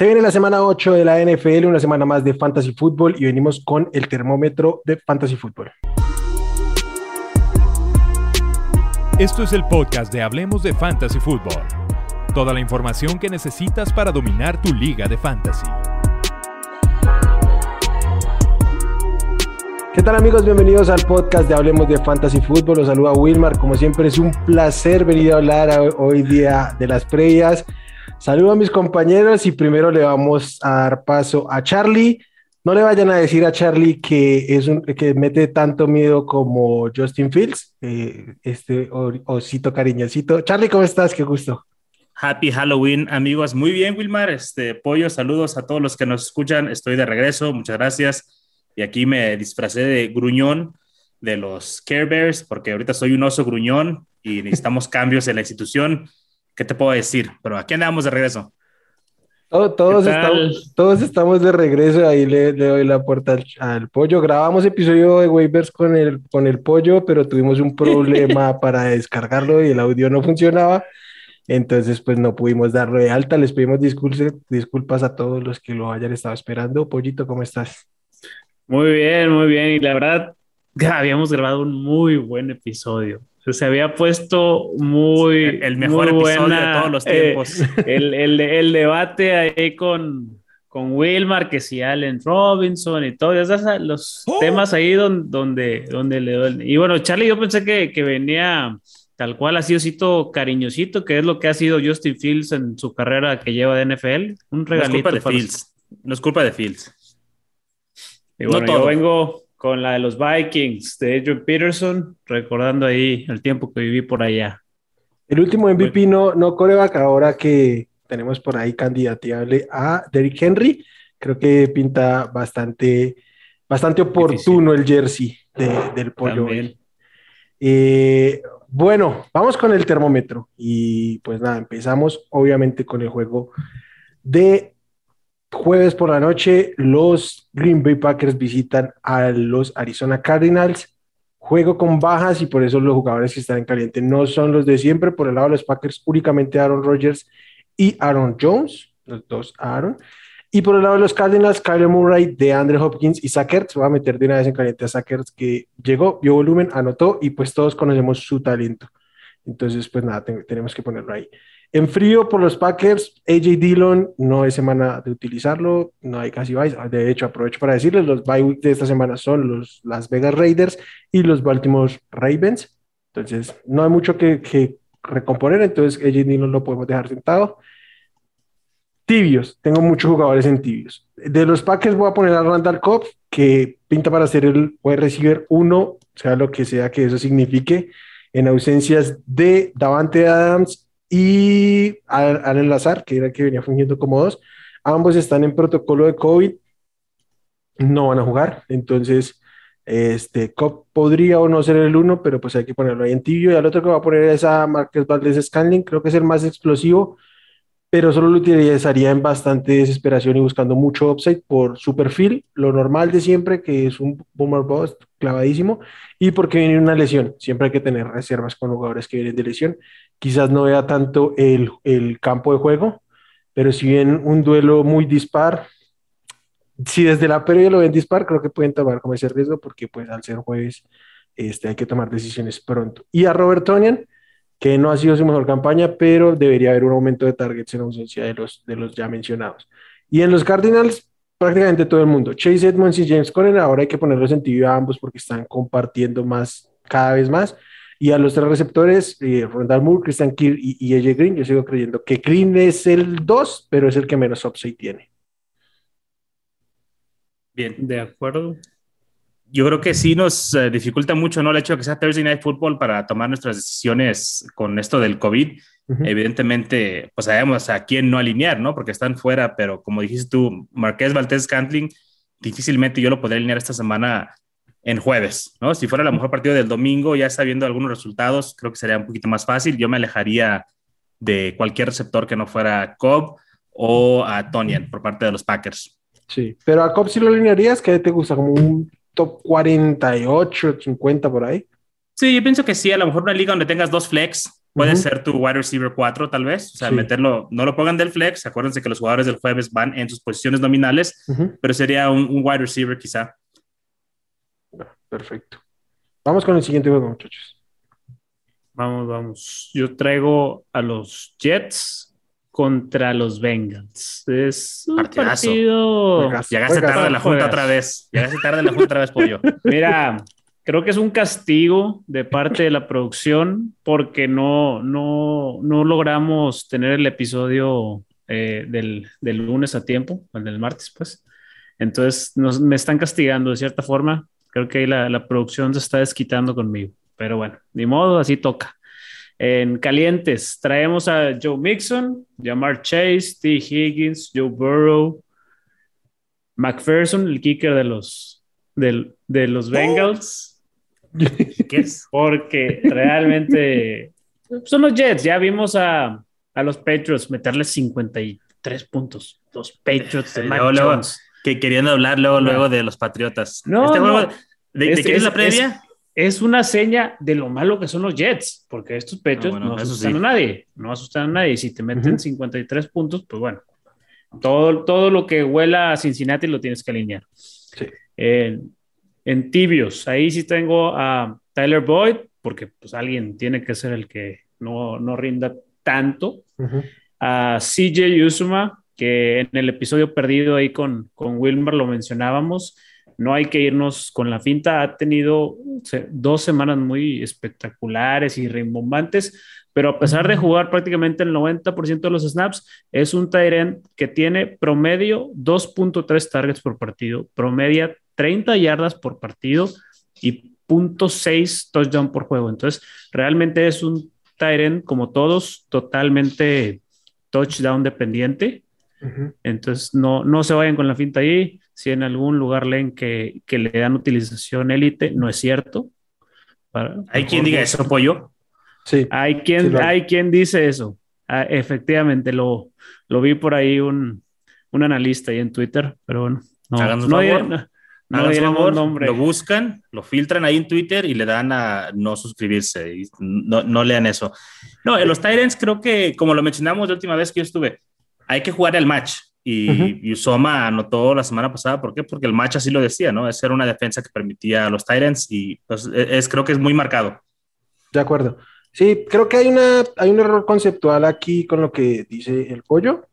Se viene la semana 8 de la NFL, una semana más de Fantasy Football y venimos con el termómetro de Fantasy Football. Esto es el podcast de Hablemos de Fantasy Football. Toda la información que necesitas para dominar tu liga de fantasy. ¿Qué tal amigos? Bienvenidos al podcast de Hablemos de Fantasy Football. Los saluda Wilmar. Como siempre es un placer venir a hablar hoy día de las previas Saludo a mis compañeros y primero le vamos a dar paso a Charlie. No le vayan a decir a Charlie que es un que mete tanto miedo como Justin Fields, eh, este osito cariñosito. Charlie, ¿cómo estás? Qué gusto. Happy Halloween, amigos. Muy bien, Wilmar. Este pollo, saludos a todos los que nos escuchan. Estoy de regreso, muchas gracias. Y aquí me disfracé de gruñón de los Care Bears, porque ahorita soy un oso gruñón y necesitamos cambios en la institución. ¿Qué te puedo decir? Pero aquí andamos de regreso. todos, estamos, todos estamos de regreso, ahí le, doy la puerta al, pollo. Grabamos episodio de waivers con el, con el pollo, pero tuvimos un problema para descargarlo y el audio no funcionaba. Entonces, pues no pudimos darlo de alta. Les pedimos disculpas, disculpas a todos los que lo hayan estado esperando. Pollito, ¿cómo estás? Muy bien, muy bien. Y la verdad, habíamos grabado un muy buen episodio se había puesto muy. El mejor episodio de todos los eh, tiempos. el, el, el, debate ahí con, con Wilmar, que si Allen Robinson y todo, esos los ¡Oh! temas ahí donde, donde, donde le duele. Y bueno, Charlie, yo pensé que, que venía tal cual así osito cariñosito, que es lo que ha sido Justin Fields en su carrera que lleva de NFL. Un regalito. No es culpa de Fields. No es culpa de Fields. Y bueno, yo vengo con la de los Vikings de Adrian Peterson, recordando ahí el tiempo que viví por allá. El último MVP no, no coreback, ahora que tenemos por ahí candidateable a Derrick Henry, creo que pinta bastante, bastante oportuno el jersey del pollo. Eh, bueno, vamos con el termómetro y pues nada, empezamos obviamente con el juego de jueves por la noche, los Green Bay Packers visitan a los Arizona Cardinals. Juego con bajas y por eso los jugadores que están en caliente no son los de siempre. Por el lado de los Packers, únicamente Aaron Rodgers y Aaron Jones, los dos Aaron. Y por el lado de los Cardinals, Kyler Murray, de Andre Hopkins y Sackers. Voy a meter de una vez en caliente a Sackers que llegó, vio volumen, anotó y pues todos conocemos su talento. Entonces, pues nada, tenemos que ponerlo ahí. En frío por los Packers, AJ Dillon no es semana de utilizarlo, no hay casi buys. De hecho, aprovecho para decirles, los bye de esta semana son los Las Vegas Raiders y los Baltimore Ravens. Entonces, no hay mucho que, recomponer, entonces AJ Dillon lo podemos dejar sentado. Tibios, tengo muchos jugadores en tibios. De los Packers voy a poner a Randall Cobb, que pinta para ser el wide receiver uno, sea lo que sea que eso signifique, en ausencias de Davante Adams y al, que era el que venía fungiendo como dos. Ambos están en protocolo de COVID, no van a jugar, entonces este Cop podría o no ser el uno, pero pues hay que ponerlo ahí en tibio. Y al otro que va a poner es a Marquez Valdez Scanling, creo que es el más explosivo, pero solo lo utilizaría en bastante desesperación y buscando mucho upside por su perfil, lo normal de siempre, que es un boomer bust clavadísimo, y porque viene una lesión. Siempre hay que tener reservas con jugadores que vienen de lesión. Quizás no vea tanto el, el campo de juego, pero si bien un duelo muy dispar, si desde la previa lo ven dispar, creo que pueden tomar como ese riesgo, porque pues al ser jueves este, hay que tomar decisiones pronto. Y a Robert Tonian, que no ha sido su mejor campaña, pero debería haber un aumento de targets en ausencia de los, de los ya mencionados. Y en los Cardinals, prácticamente todo el mundo. Chase Edmonds y James Conner, ahora hay que ponerlos en tibio a ambos porque están compartiendo más, cada vez más. Y a los tres receptores, eh, Rondal Moore, Christian Kirk y, y AJ Green, yo sigo creyendo que Green es el 2, pero es el que menos upside tiene. Bien, de acuerdo yo creo que sí nos eh, dificulta mucho ¿no? el hecho de que sea Thursday Night Football para tomar nuestras decisiones con esto del COVID. Evidentemente, pues sabemos a quién no alinear, ¿no? Porque están fuera, pero como dijiste tú, Marqués Valdés Cantling, difícilmente yo lo podría alinear esta semana en jueves, ¿no? Si fuera la mejor partido del domingo, ya sabiendo algunos resultados, creo que sería un poquito más fácil. Yo me alejaría de cualquier receptor que no fuera Cobb o a Tonian por parte de los Packers. Sí, pero a Cobb sí lo alinearías, ¿qué te gusta? ¿Como un top 48, 50 por ahí. Sí, yo pienso que sí, a lo mejor una liga donde tengas dos flex, puede ser tu wide receiver 4 tal vez, o sea, meterlo, no lo pongan del flex, acuérdense que los jugadores del jueves van en sus posiciones nominales, pero sería un, wide receiver quizá. Perfecto. Vamos con el siguiente juego, muchachos. Vamos, vamos. Yo traigo a los Jets contra los Bengals. Es un partido. Llegaste tarde la junta otra vez. Llegaste tarde la junta otra vez, pollo. Mira, Creo que es un castigo de parte de la producción porque no, no, no logramos tener el episodio eh, del, del, lunes a tiempo, el del martes, pues. Entonces nos, me están castigando de cierta forma. Creo que ahí la, la producción se está desquitando conmigo. Pero bueno, ni modo, así toca. En calientes, traemos a Joe Mixon, Jamar Chase, T. Higgins, Joe Burrow, McPherson, el kicker de los, de los Bengals. ¿Qué es? Porque realmente son los Jets. Ya vimos a, a los Patriots meterles 53 puntos. Los Patriots de Mac que queriendo hablar luego, luego de los Patriotas. No, este ¿De, qué es, la previa? Es, una seña de lo malo que son los Jets, porque estos ah, Patriots no asustan a nadie. No asustan a nadie. Si te meten 53 puntos, pues bueno. Todo, todo lo que huela a Cincinnati lo tienes que alinear. Sí. Eh, en tibios, ahí sí tengo a Tyler Boyd, porque pues alguien tiene que ser el que no, no rinda tanto. A CJ Usuma, que en el episodio perdido ahí con, con Wilmer lo mencionábamos. No hay que irnos con la finta. Ha tenido dos semanas muy espectaculares y rimbombantes, pero a pesar de jugar prácticamente el 90% de los snaps, es un Tyrant que tiene promedio 2.3 targets por partido, promedia 30 yardas por partido y .6 touchdown por juego. Entonces, realmente es un Tyrant, como todos, totalmente touchdown dependiente. Entonces, no, no se vayan con la finta ahí. Si en algún lugar leen que, que le dan utilización élite, no es cierto. ¿Hay quien diga eso, pollo? Sí. Hay quien, hay quien dice eso. Ah, efectivamente, lo, lo vi por ahí un, un analista ahí en Twitter, pero bueno. No, no, no nombre. Lo buscan, lo filtran ahí en Twitter y le dan a no suscribirse. Y no, no lean eso. No, en los Tyrants creo que, como lo mencionamos la última vez que yo estuve, hay que jugar el match. Y, Usoma anotó la semana pasada, ¿por qué? Porque el match así lo decía, ¿no? Es era una defensa que permitía a los Tyrants y pues, e, es, creo que es muy marcado. De acuerdo. Sí, creo que hay, una, hay un error conceptual aquí con lo que dice el pollo.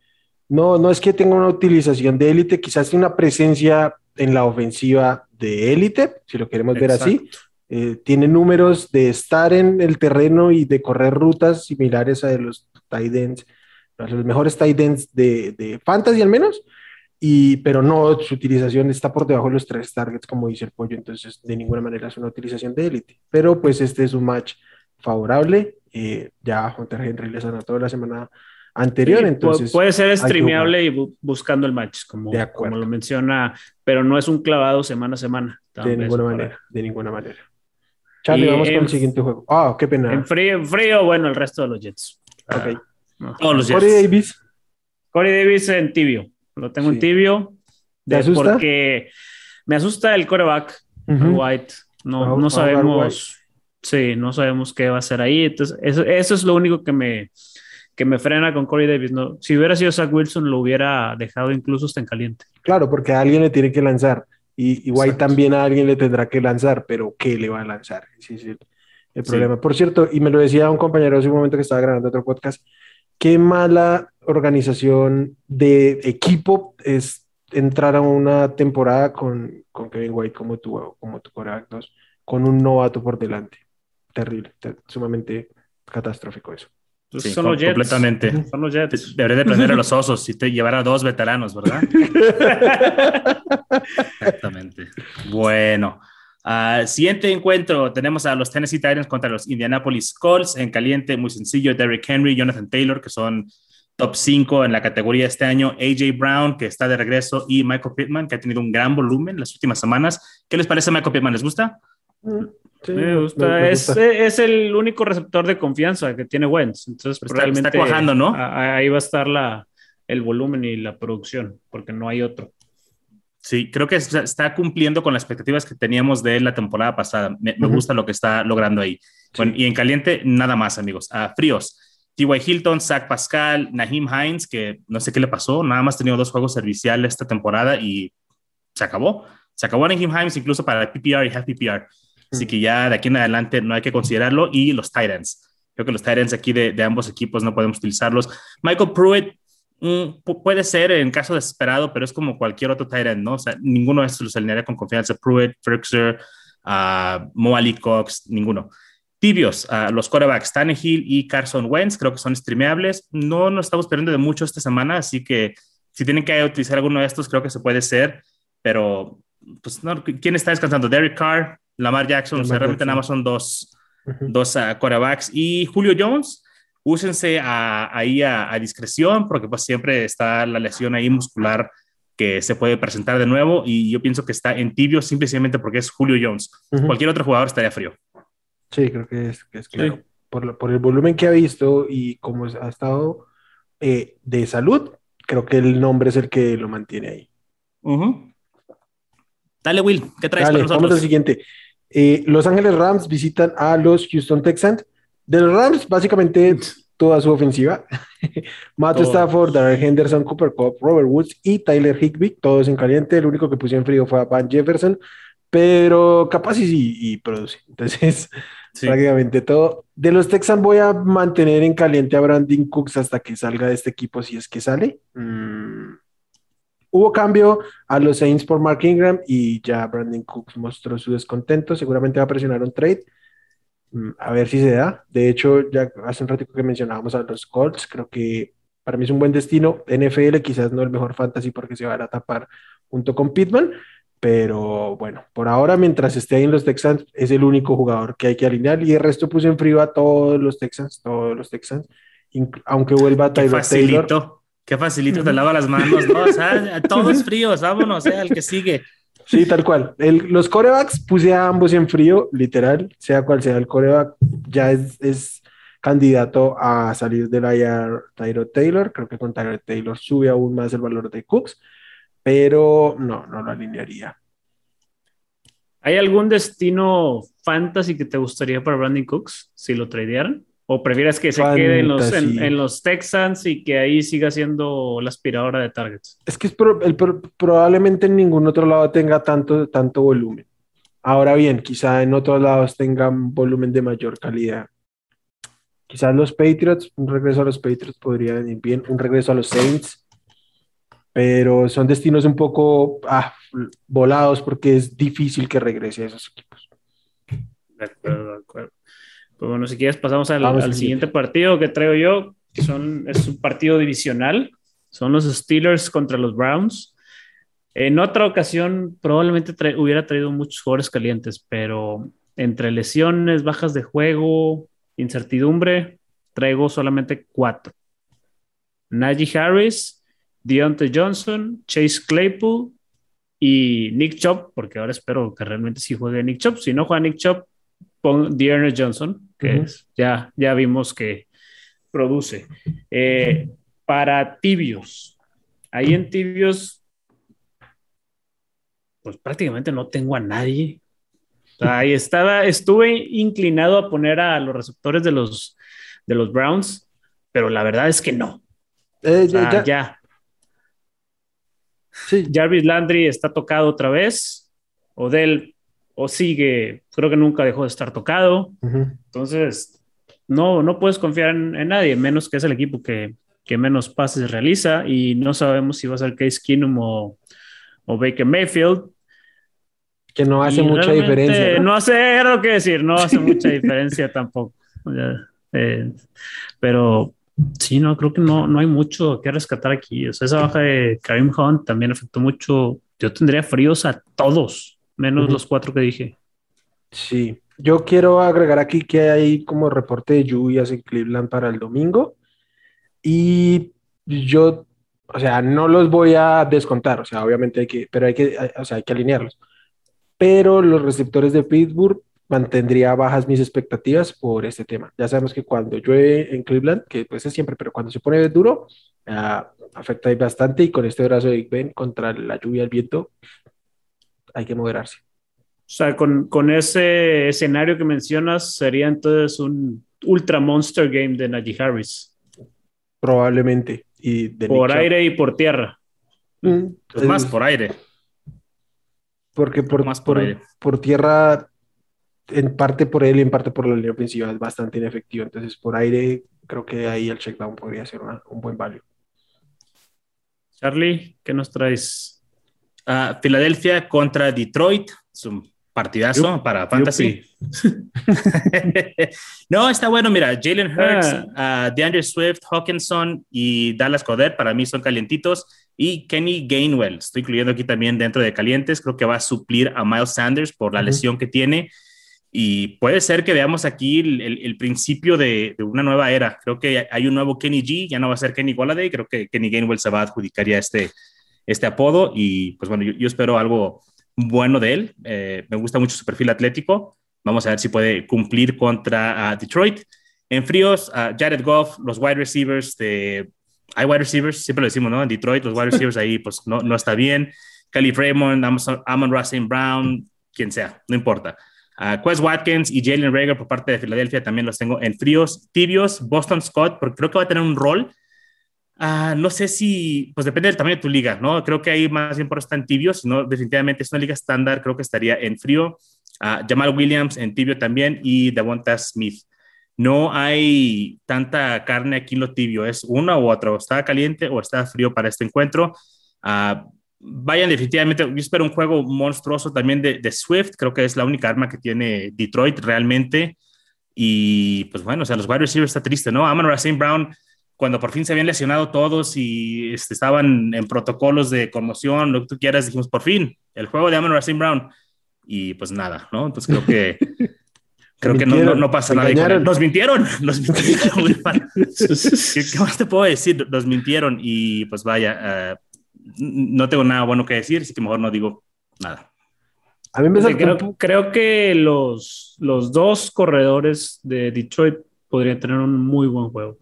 No, no es que tenga una utilización de élite, quizás una presencia en la ofensiva de élite, si lo queremos ver así. Eh, tiene números de estar en el terreno y de correr rutas similares a de los tight ends, los mejores tight ends de, de fantasy al menos, y, pero no, su utilización está por debajo de los tres targets, como dice el pollo, entonces de ninguna manera es una utilización de élite. Pero pues este es un match favorable. Eh, ya Hunter Henry les anotó la semana anterior. entonces puede ser streameable y buscando el match, como, como lo menciona, pero no es un clavado semana a semana. De ninguna manera, de ninguna manera. Charlie, vamos con el siguiente juego. Ah, qué pena. En frío, frío, bueno, el resto de los Jets. Ok. Ah, Todos los Jets. Corey Davis. Corey Davis en tibio. Lo tengo en tibio. ¿Te asusta? Porque me asusta el coreback, White. No, no sabemos. Sí, no sabemos qué va a hacer ahí. Entonces, eso, eso es lo único que me, que me frena con Corey Davis. No, si hubiera sido Zach Wilson, lo hubiera dejado incluso hasta en caliente. Claro, porque a alguien le tiene que lanzar. Y, igual también a alguien le tendrá que lanzar, pero ¿qué le va a lanzar? Ese es el, problema. Por cierto, y me lo decía un compañero hace un momento que estaba grabando otro podcast, qué mala organización de equipo es entrar a una temporada con, con Kevin White como tu, como tu coreback con un novato por delante. Terrible, sumamente catastrófico eso. Pues sí, son los Jets. Completamente. Son los Jets. Debería de prender a los osos y te llevar a dos veteranos, ¿verdad? Exactamente. Bueno. Uh, siguiente encuentro, tenemos a los Tennessee Titans contra los Indianapolis Colts en caliente, muy sencillo, Derrick Henry, Jonathan Taylor, que son top 5 en la categoría este año, AJ Brown, que está de regreso, y Michael Pittman, que ha tenido un gran volumen las últimas semanas. ¿Qué les parece Michael Pittman? ¿Les gusta? Mm me gusta. Es, es, el único receptor de confianza que tiene Wentz. Entonces, está, cuajando, ¿no? Ahí va a estar la, el volumen y la producción, porque no hay otro. Sí, creo que está cumpliendo con las expectativas que teníamos de él la temporada pasada. Me, gusta lo que está logrando ahí. y en caliente, nada más, amigos. A fríos. T.Y. Hilton, Zach Pascal, Naheem Hines, que no sé qué le pasó, nada más ha tenido dos juegos serviciales esta temporada y se acabó. Se acabó Naheem Hines incluso para PPR y half PPR. Así que ya de aquí en adelante no hay que considerarlo. Y los Titans. Creo que los Titans aquí de, de ambos equipos no podemos utilizarlos. Michael Pruitt puede ser en caso desesperado, pero es como cualquier otro Tyrant, ¿no? O sea, ninguno de estos los alinearía con confianza. Pruitt, Frixer, uh, ah, Moali Cox, ninguno. Tibios, uh, los quarterbacks Tannehill y Carson Wentz, creo que son streameables. No nos estamos perdiendo de mucho esta semana, así que si tienen que utilizar alguno de estos, creo que se puede ser, pero pues no, ¿quién está descansando? Derek Carr, Lamar Jackson, o sea, realmente nada más son dos, dos uh, quarterbacks y Julio Jones úsense ahí a, discreción, porque pues siempre está la lesión ahí muscular que se puede presentar de nuevo y yo pienso que está en tibio simplemente porque es Julio Jones. Cualquier otro jugador estaría frío. Sí, creo que es, que es claro. Por, por, el volumen que ha visto y cómo ha estado eh, de salud, creo que el nombre es el que lo mantiene ahí. Dale, Will, ¿qué traes para nosotros? Vamos al siguiente. Eh, los Ángeles Rams visitan a los Houston Texans. De los Rams, básicamente toda su ofensiva. Matt Stafford, Darrell Henderson, Cooper Cup, Robert Woods y Tyler Higby, todos en caliente. El único que puse en frío fue a Van Jefferson, pero capaz y, produce. Entonces, prácticamente todo. De los Texans voy a mantener en caliente a Brandon Cooks hasta que salga de este equipo, si es que sale. Mm. Hubo cambio a los Saints por Mark Ingram y ya Brandon Cooks mostró su descontento. Seguramente va a presionar un trade. Mm, a ver si se da. De hecho, ya hace un ratito que mencionábamos a los Colts, creo que para mí es un buen destino. NFL quizás no el mejor fantasy porque se va a tapar junto con Pittman, pero bueno, por ahora mientras esté ahí en los Texans es el único jugador que hay que alinear y el resto puse en frío a todos los Texans, todos los Texans, aunque vuelva Taylor. Qué facilito, qué facilito te lava las manos, ¿no? O sea, todos fríos, vámonos, sea, el que sigue. Sí, tal cual. los corebacks puse a ambos en frío, literal, sea cual sea el coreback, ya es, candidato a salir del IR Tyro Taylor. Creo que con Tyro Taylor sube aún más el valor de Cooks, pero no, no lo alinearía. ¿Hay algún destino fantasy que te gustaría para Brandon Cooks si lo tradearan? ¿O prefieres que se quede en los, en, los, Texans y que ahí siga siendo la aspiradora de targets? Es que probablemente en ningún otro lado tenga tanto, tanto volumen. Ahora bien, quizá en otros lados tengan volumen de mayor calidad. Quizás los Patriots, un regreso a los Patriots podría venir bien, un regreso a los Saints, pero son destinos un poco ah, volados porque es difícil que regrese a esos equipos. De acuerdo, de acuerdo. Pues bueno, si quieres pasamos al, siguiente partido que traigo yo, que son, es un partido divisional, son los Steelers contra los Browns. En otra ocasión probablemente hubiera traído muchos jugadores calientes, pero entre lesiones, bajas de juego, incertidumbre, traigo solamente cuatro. Najee Harris, Deontay Johnson, Chase Claypool y Nick Chop, porque ahora espero que realmente sí juegue Nick Chop. Si no juega Nick Chop, pon Dearness Johnson que ya, ya vimos que produce. Eh, para tibios, ahí en tibios, pues prácticamente no tengo a nadie. ahí estaba, estuve inclinado a poner a los receptores de los, de los Browns, pero la verdad es que no. Eh, ya, ya. Jarvis Landry está tocado otra vez. Odell o sigue, creo que nunca dejó de estar tocado. Entonces, no, no puedes confiar en, nadie, menos que es el equipo que, que, menos pases realiza y no sabemos si va a ser Case Keenum o, o Baker Mayfield. Que no hace mucha diferencia. ¿no? hace, lo que decir, no hace mucha diferencia tampoco. Eh, pero sí, no, creo que no, no hay mucho que rescatar aquí. O sea, esa baja de Karim Hunt también afectó mucho. Yo tendría fríos a todos menos los cuatro que dije. Sí, yo quiero agregar aquí que hay como reporte de lluvias en Cleveland para el domingo y yo, o sea, no los voy a descontar, o sea, obviamente hay que, pero hay que, o sea, hay que alinearlos. Pero los receptores de Pittsburgh mantendría bajas mis expectativas por este tema. Ya sabemos que cuando llueve en Cleveland, que pues es siempre, pero cuando se pone duro, ah, afecta bastante y con este brazo de Big Ben contra la lluvia el viento hay que moderarse. O sea, con, con ese escenario que mencionas, sería entonces un ultra monster game de Najee Harris. Probablemente. Y por aire y por tierra. Mm, pues más por aire. Porque por, más por, por, tierra, en parte por él y en parte por la línea ofensiva es bastante inefectivo. Entonces, por aire, creo que ahí el checkdown podría ser un buen value. Charlie, ¿qué nos traes? Uh, Filadelfia contra Detroit. Es un partidazo para Fantasy. no, está bueno. Mira, Jalen Hurts, ah. DeAndre Swift, Hawkinson y Dallas Coder para mí son calientitos. Y Kenny Gainwell, estoy incluyendo aquí también dentro de calientes. Creo que va a suplir a Miles Sanders por la lesión que tiene. Y puede ser que veamos aquí el, principio de, una nueva era. Creo que hay un nuevo Kenny G, ya no va a ser Kenny Golladay. Creo que Kenny Gainwell se va a adjudicar ya este, este apodo. Y pues bueno, yo espero algo bueno de él. Eh, me gusta mucho su perfil atlético. Vamos a ver si puede cumplir contra Detroit. En fríos, Jared Goff, los wide receivers de... Hay wide receivers, siempre lo decimos, ¿no? En Detroit, los wide receivers ahí, pues no, no está bien. Kelly Raymond, Amon Russell Brown, quien sea, no importa. Uh, Quest Watkins y Jalen Rager por parte de Filadelfia también los tengo en fríos, tibios. Boston Scott, porque creo que va a tener un rol Ah, no sé si, pues depende del tamaño de tu liga, ¿no? Creo que ahí más bien por estar en tibio, sino definitivamente es una liga estándar, creo que estaría en frío. Uh, Jamal Williams en tibio también y Devonta Smith. No hay tanta carne aquí en lo tibio, es una u otra, o está caliente o está frío para este encuentro. Uh, vayan definitivamente, yo espero un juego monstruoso también de, de, Swift, creo que es la única arma que tiene Detroit realmente. Y pues bueno, o sea, los wide receivers está triste, ¿no? Amon Racine Brown cuando por fin se habían lesionado todos y este, estaban en protocolos de conmoción, lo que tú quieras, dijimos, por fin, el juego de Amon Racine Brown. Y pues nada, ¿no? Entonces creo que creo que no, no, pasa nada. Nos mintieron, nos mintieron. ¿Qué, más te puedo decir? Nos mintieron y pues vaya, eh, no tengo nada bueno que decir, así que mejor no digo nada. A mí me creo, creo que los, los dos corredores de Detroit podrían tener un muy buen juego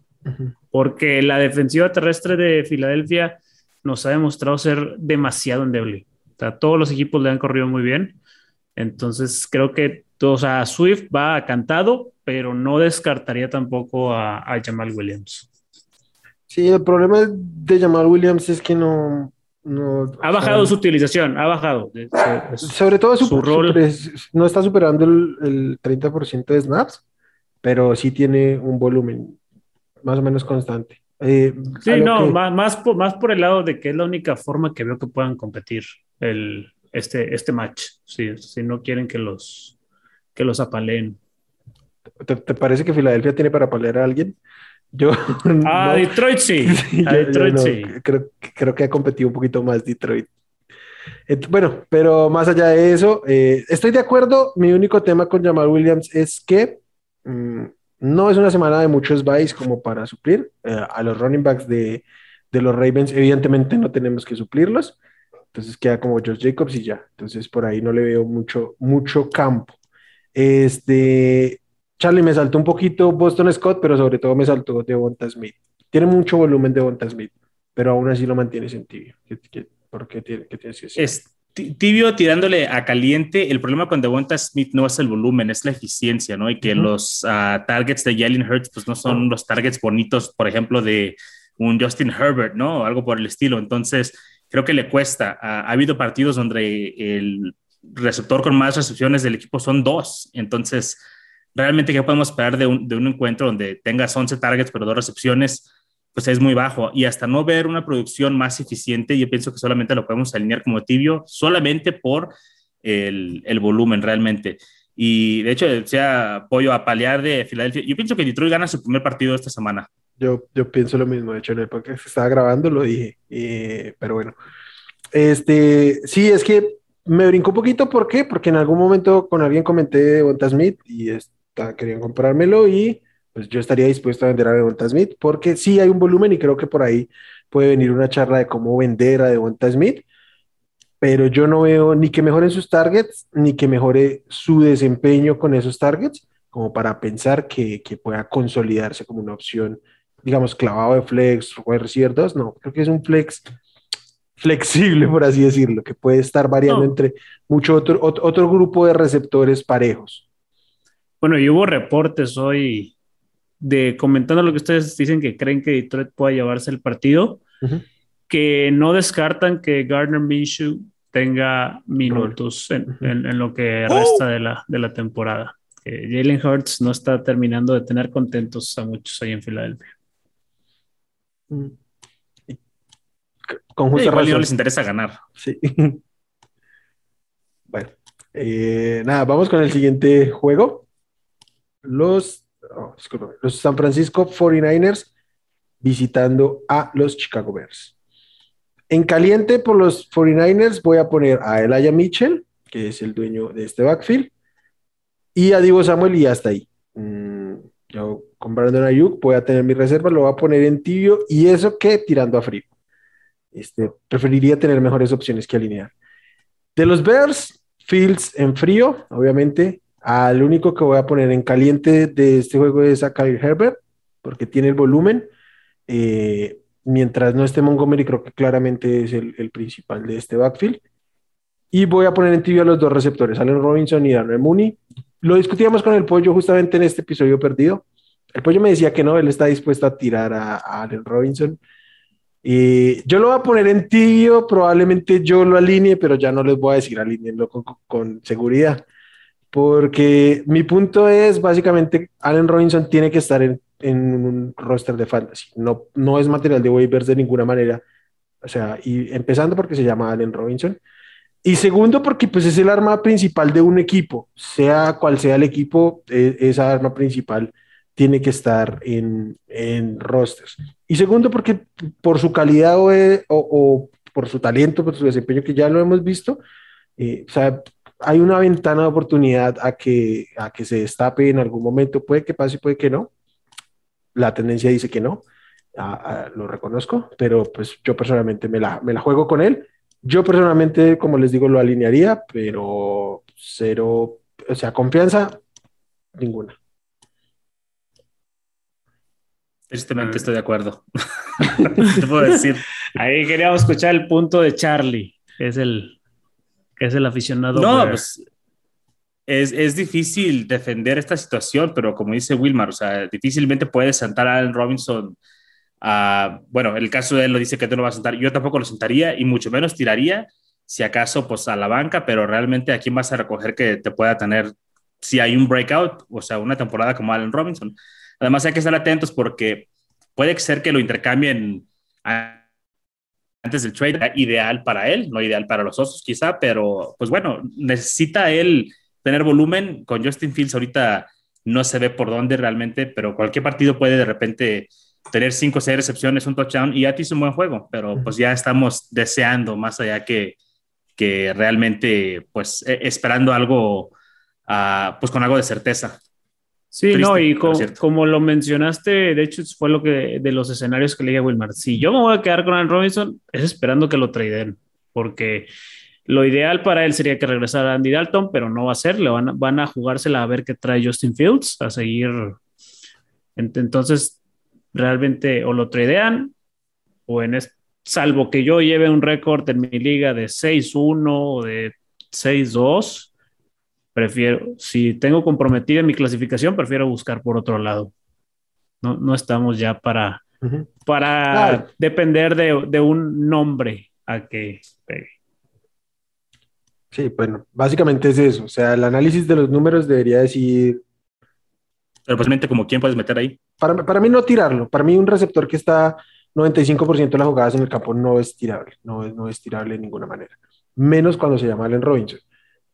porque la defensiva terrestre de Filadelfia nos ha demostrado ser demasiado endeble. O todos los equipos le han corrido muy bien. Entonces, creo que o sea, Swift va cantado, pero no descartaría tampoco a, Jamal Williams. Sí, el problema de Jamal Williams es que no. ha bajado su utilización, ha bajado. Sobre todo su, rol. no está superando el, el 30% de snaps, pero sí tiene un volumen más o menos constante. Eh, sí, no, más, por, más por el lado de que es la única forma que veo que puedan competir el, este, este match, si, si no quieren que los, que los apaleen. ¿Te, parece que Filadelfia tiene para apalear a alguien? Yo. Ah, Detroit sí. Detroit sí. Creo, creo, que ha competido un poquito más Detroit. Bueno, pero más allá de eso, eh, estoy de acuerdo. Mi único tema con Jamal Williams es que mm, no es una semana de muchos buys como para suplir eh, a los running backs de, los Ravens. Evidentemente no tenemos que suplirlos. Entonces queda como Josh Jacobs y ya. Entonces por ahí no le veo mucho, mucho campo. Este, Charlie me saltó un poquito Boston Scott, pero sobre todo me saltó Devonta Smith. Tiene mucho volumen de Devonta Smith, pero aún así lo mantienes en tibio. por qué, tiene, que decir? Tibio tirándole a caliente, el problema con Devonta Smith no es el volumen, es la eficiencia, ¿no? Y que los ah, targets de Jalen Hurts, pues no son los targets bonitos, por ejemplo, de un Justin Herbert, ¿no? O algo por el estilo. Entonces, creo que le cuesta. ha habido partidos donde el receptor con más recepciones del equipo son dos. Entonces, realmente, ¿qué podemos esperar de un, de un encuentro donde tengas 11 targets, pero dos recepciones? Pues es muy bajo. Y hasta no ver una producción más eficiente, yo pienso que solamente lo podemos alinear como tibio, solamente por el, volumen realmente. Y de hecho, sea apoyo a paliar de Filadelfia. Yo pienso que Detroit gana su primer partido esta semana. Yo, yo pienso lo mismo. De hecho, en el podcast estaba grabando lo dije. pero bueno. Este, sí, es que me brincó un poquito. ¿Por qué? Porque en algún momento con alguien comenté de Bonta Smith y está, querían comprármelo y pues yo estaría dispuesto a vender a Devonta Smith porque sí hay un volumen y creo que por ahí puede venir una charla de cómo vender a Devonta Smith, pero yo no veo ni que mejoren sus targets ni que mejore su desempeño con esos targets como para pensar que, pueda consolidarse como una opción digamos, clavado de flex, wide receiver 2, no, creo que es un flex flexible, por así decirlo, que puede estar variando entre mucho otro, otro, grupo de receptores parejos. Bueno, y hubo reportes hoy de comentando lo que ustedes dicen que creen que Detroit pueda llevarse el partido, que no descartan que Gardner Minshew tenga minutos en, lo que resta de, la, de la temporada. Jalen Hurts no está terminando de tener contentos a muchos ahí en Filadelfia. Mm. Con justa razón. no les interesa ganar. Sí. bueno, eh, nada, vamos con el siguiente juego. Los, los San Francisco 49ers visitando a los Chicago Bears. En caliente por los 49ers voy a poner a Elijah Mitchell, que es el dueño de este backfield, y a Divo Samuel y hasta ahí. Mm, yo con Brandon Ayuk voy a tener mi reserva, lo voy a poner en tibio y eso que tirando a frío. Este, preferiría tener mejores opciones que alinear. De los Bears, Fields en frío, obviamente. Al único que voy a poner en caliente de este juego es a Kyle Herbert, porque tiene el volumen. Eh, mientras no esté Montgomery, creo que claramente es el, principal de este backfield. Y voy a poner en tibio a los dos receptores, Allen Robinson y Darnell Mooney. Lo discutíamos con el pollo justamente en este episodio perdido. El pollo me decía que no, él está dispuesto a tirar a, Allen Robinson. Y yo lo voy a poner en tibio, probablemente yo lo alinee, pero ya no les voy a decir alineenlo con, con seguridad. Porque mi punto es básicamente, Allen Robinson tiene que estar en en un roster de fantasy. No, no es material de waivers de ninguna manera. O sea, y empezando porque se llama Allen Robinson. Y segundo, porque pues es el arma principal de un equipo, sea cual sea el equipo, e, esa arma principal tiene que estar en, en rosters. Y segundo, porque por su calidad o, e, o, por su talento, por su desempeño, que ya lo hemos visto, eh, o sea, hay una ventana de oportunidad a que, a que se destape en algún momento. Puede que pase, puede que no, la tendencia dice que no, lo reconozco, pero pues yo personalmente me la, me la juego con él. Yo personalmente, como les digo, lo alinearía, pero cero, o sea, confianza, ninguna. Tristemente estoy de acuerdo. Te puedo decir. Ahí queríamos escuchar el punto de Charlie, es el, que es el aficionado. No, pues es, difícil defender esta situación, pero como dice Wilmar, o sea, difícilmente puedes sentar a Allen Robinson. A, bueno, el caso de él lo dice que tú no vas a sentar. Yo tampoco lo sentaría y mucho menos tiraría, si acaso, pues a la banca, pero realmente a quién vas a recoger que te pueda tener si hay un breakout, o sea, una temporada como Allen Robinson. Además, hay que estar atentos porque puede ser que lo intercambien antes del trade, ideal para él, no ideal para los osos quizá, pero pues bueno, necesita él tener volumen. Con Justin Fields ahorita no se ve por dónde realmente, pero cualquier partido puede de repente tener cinco o seis recepciones, un touchdown y ya te hizo un buen juego, pero pues ya estamos deseando más allá que, que realmente pues e, esperando algo, uh, pues con algo de certeza. Sí, no, y como lo mencionaste, de hecho fue lo que de los escenarios que leía Wilmar. Si yo me voy a quedar con Aaron Robinson, es esperando que lo traden, porque lo ideal para él sería que regresara Andy Dalton, pero no va a ser. Le van, a, van a jugársela a ver qué trae Justin Fields, a seguir. Entonces, realmente o lo tradean, o en salvo que yo lleve un récord en mi liga de 6-1 o de 6-2, prefiero, si tengo comprometida mi clasificación, prefiero buscar por otro lado. No, no estamos ya para, para depender de, de un nombre a que pegue. Sí, bueno, básicamente es eso. O sea, el análisis de los números debería decir. Pero posiblemente, como quién puedes meter ahí. Para, para mí, no tirarlo. Para mí, un receptor que está 95% de las jugadas en el campo no es tirable. No es, no es tirable de ninguna manera. Menos cuando se llama Allen Robinson.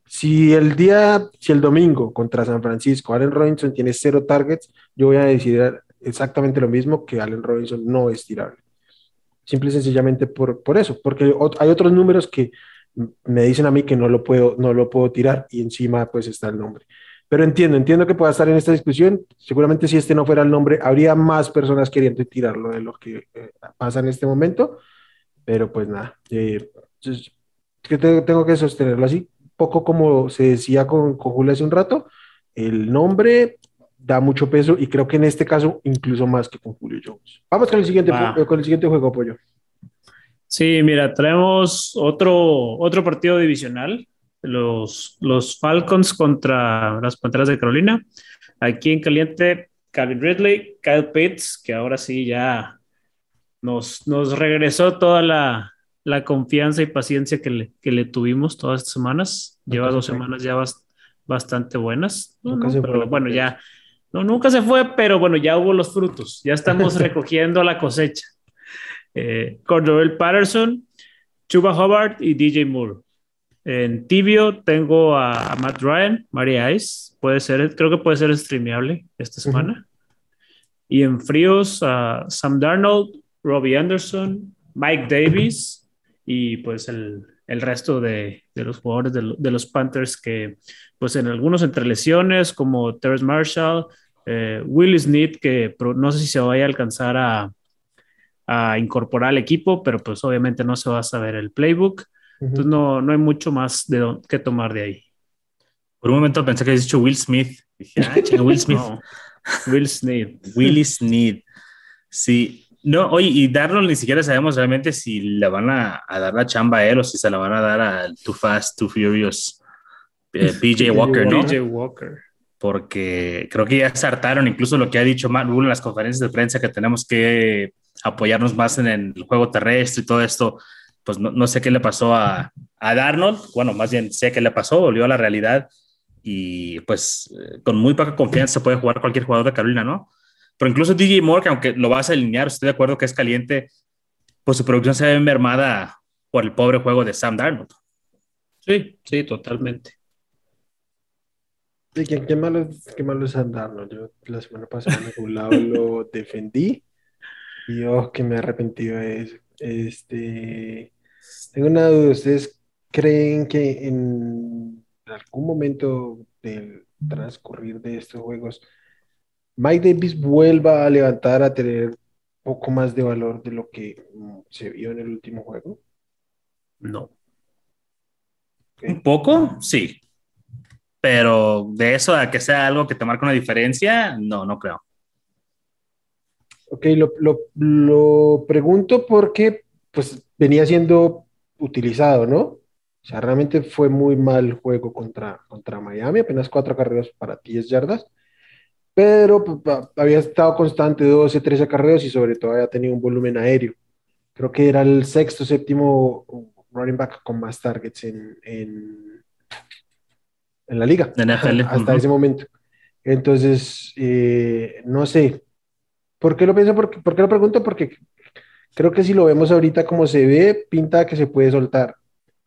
Si el día, si el domingo contra San Francisco, Allen Robinson tiene cero targets, yo voy a decir exactamente lo mismo que Allen Robinson no es tirable. Simple y sencillamente por, por eso, porque hay otros números que me dicen a mí que no lo puedo, no lo puedo tirar y encima pues está el nombre. Pero entiendo, entiendo que pueda estar en esta discusión. Seguramente si este no fuera el nombre, habría más personas queriendo tirarlo de lo que eh, pasa en este momento. Pero pues nada, eh, que tengo, que sostenerlo así, poco como se decía con, con Julio hace un rato, el nombre da mucho peso y creo que en este caso incluso más que con Julio Jones. Vamos con el siguiente, con el siguiente juego, Pollo. Sí, mira, traemos otro, otro partido divisional, los, los Falcons contra las Panteras de Carolina. Aquí en caliente, Calvin Ridley, Kyle Pitts, que ahora sí ya nos, nos regresó toda la, la confianza y paciencia que le, que le tuvimos todas estas semanas. Lleva dos semanas ya bastante buenas. pero bueno, ya, no, nunca se fue, pero bueno, ya hubo los frutos. Ya estamos recogiendo la cosecha. Eh, Patterson, Chuba Hubbard y DJ Moore. En tibio tengo a, Matt Ryan, María Ice. Puede ser, creo que puede ser streameable esta semana. Y en fríos a Sam Darnold, Robbie Anderson, Mike Davis y pues el, el resto de, de, los jugadores de, de, los Panthers que pues en algunos entre lesiones como Terrence Marshall, eh, Will Smith que no sé si se vaya a alcanzar a, a, incorporar al equipo, pero pues obviamente no se va a saber el playbook. Entonces no, no hay mucho más de que tomar de ahí. Por un momento pensé que habías dicho Will Smith. Dije, ah, Will Smith. Will Smith. Will Smith. Sí, no, oye, y Darnold ni siquiera sabemos realmente si le van a, dar la chamba a él o si se la van a dar al Too Fast, Too Furious eh, PJ Walker, ¿no? PJ Walker. Porque creo que ya saltaron incluso lo que ha dicho Matt Rule en las conferencias de prensa que tenemos que apoyarnos más en el juego terrestre y todo esto. Pues no, no sé qué le pasó a, a Darnold. Bueno, más bien sé qué le pasó, volvió a la realidad y pues eh, con muy poca confianza puede jugar cualquier jugador de Carolina, ¿no? Pero incluso DJ Moore, que aunque lo vas a alinear, estoy de acuerdo que es caliente, pues su producción se ve mermada por el pobre juego de Sam Darnold. Sí, sí, totalmente. qué, malo, qué malo es Sam Darnold. Yo la semana pasada en algún lado lo defendí y oh, que me he arrepentido de eso. Este, tengo una duda. ¿Ustedes creen que en algún momento del transcurrir de estos juegos Mike Davis vuelva a levantar a tener poco más de valor de lo que mm, se vio en el último juego? No. Un poco, sí. Pero de eso a que sea algo que te marque una diferencia, no, no creo. Ok, lo, pregunto porque pues venía siendo utilizado, ¿no? O sea, realmente fue muy mal juego contra, contra Miami, apenas cuatro carreras para 10 yardas pero pues, había estado constante 12, 13 carreras y sobre todo había tenido un volumen aéreo. Creo que era el sexto, séptimo running back con más targets en, en, la liga hasta ese momento. Entonces, eh, no sé. ¿Por qué lo pienso? ¿Por qué, lo pregunto? Porque creo que si lo vemos ahorita como se ve, pinta que se puede soltar.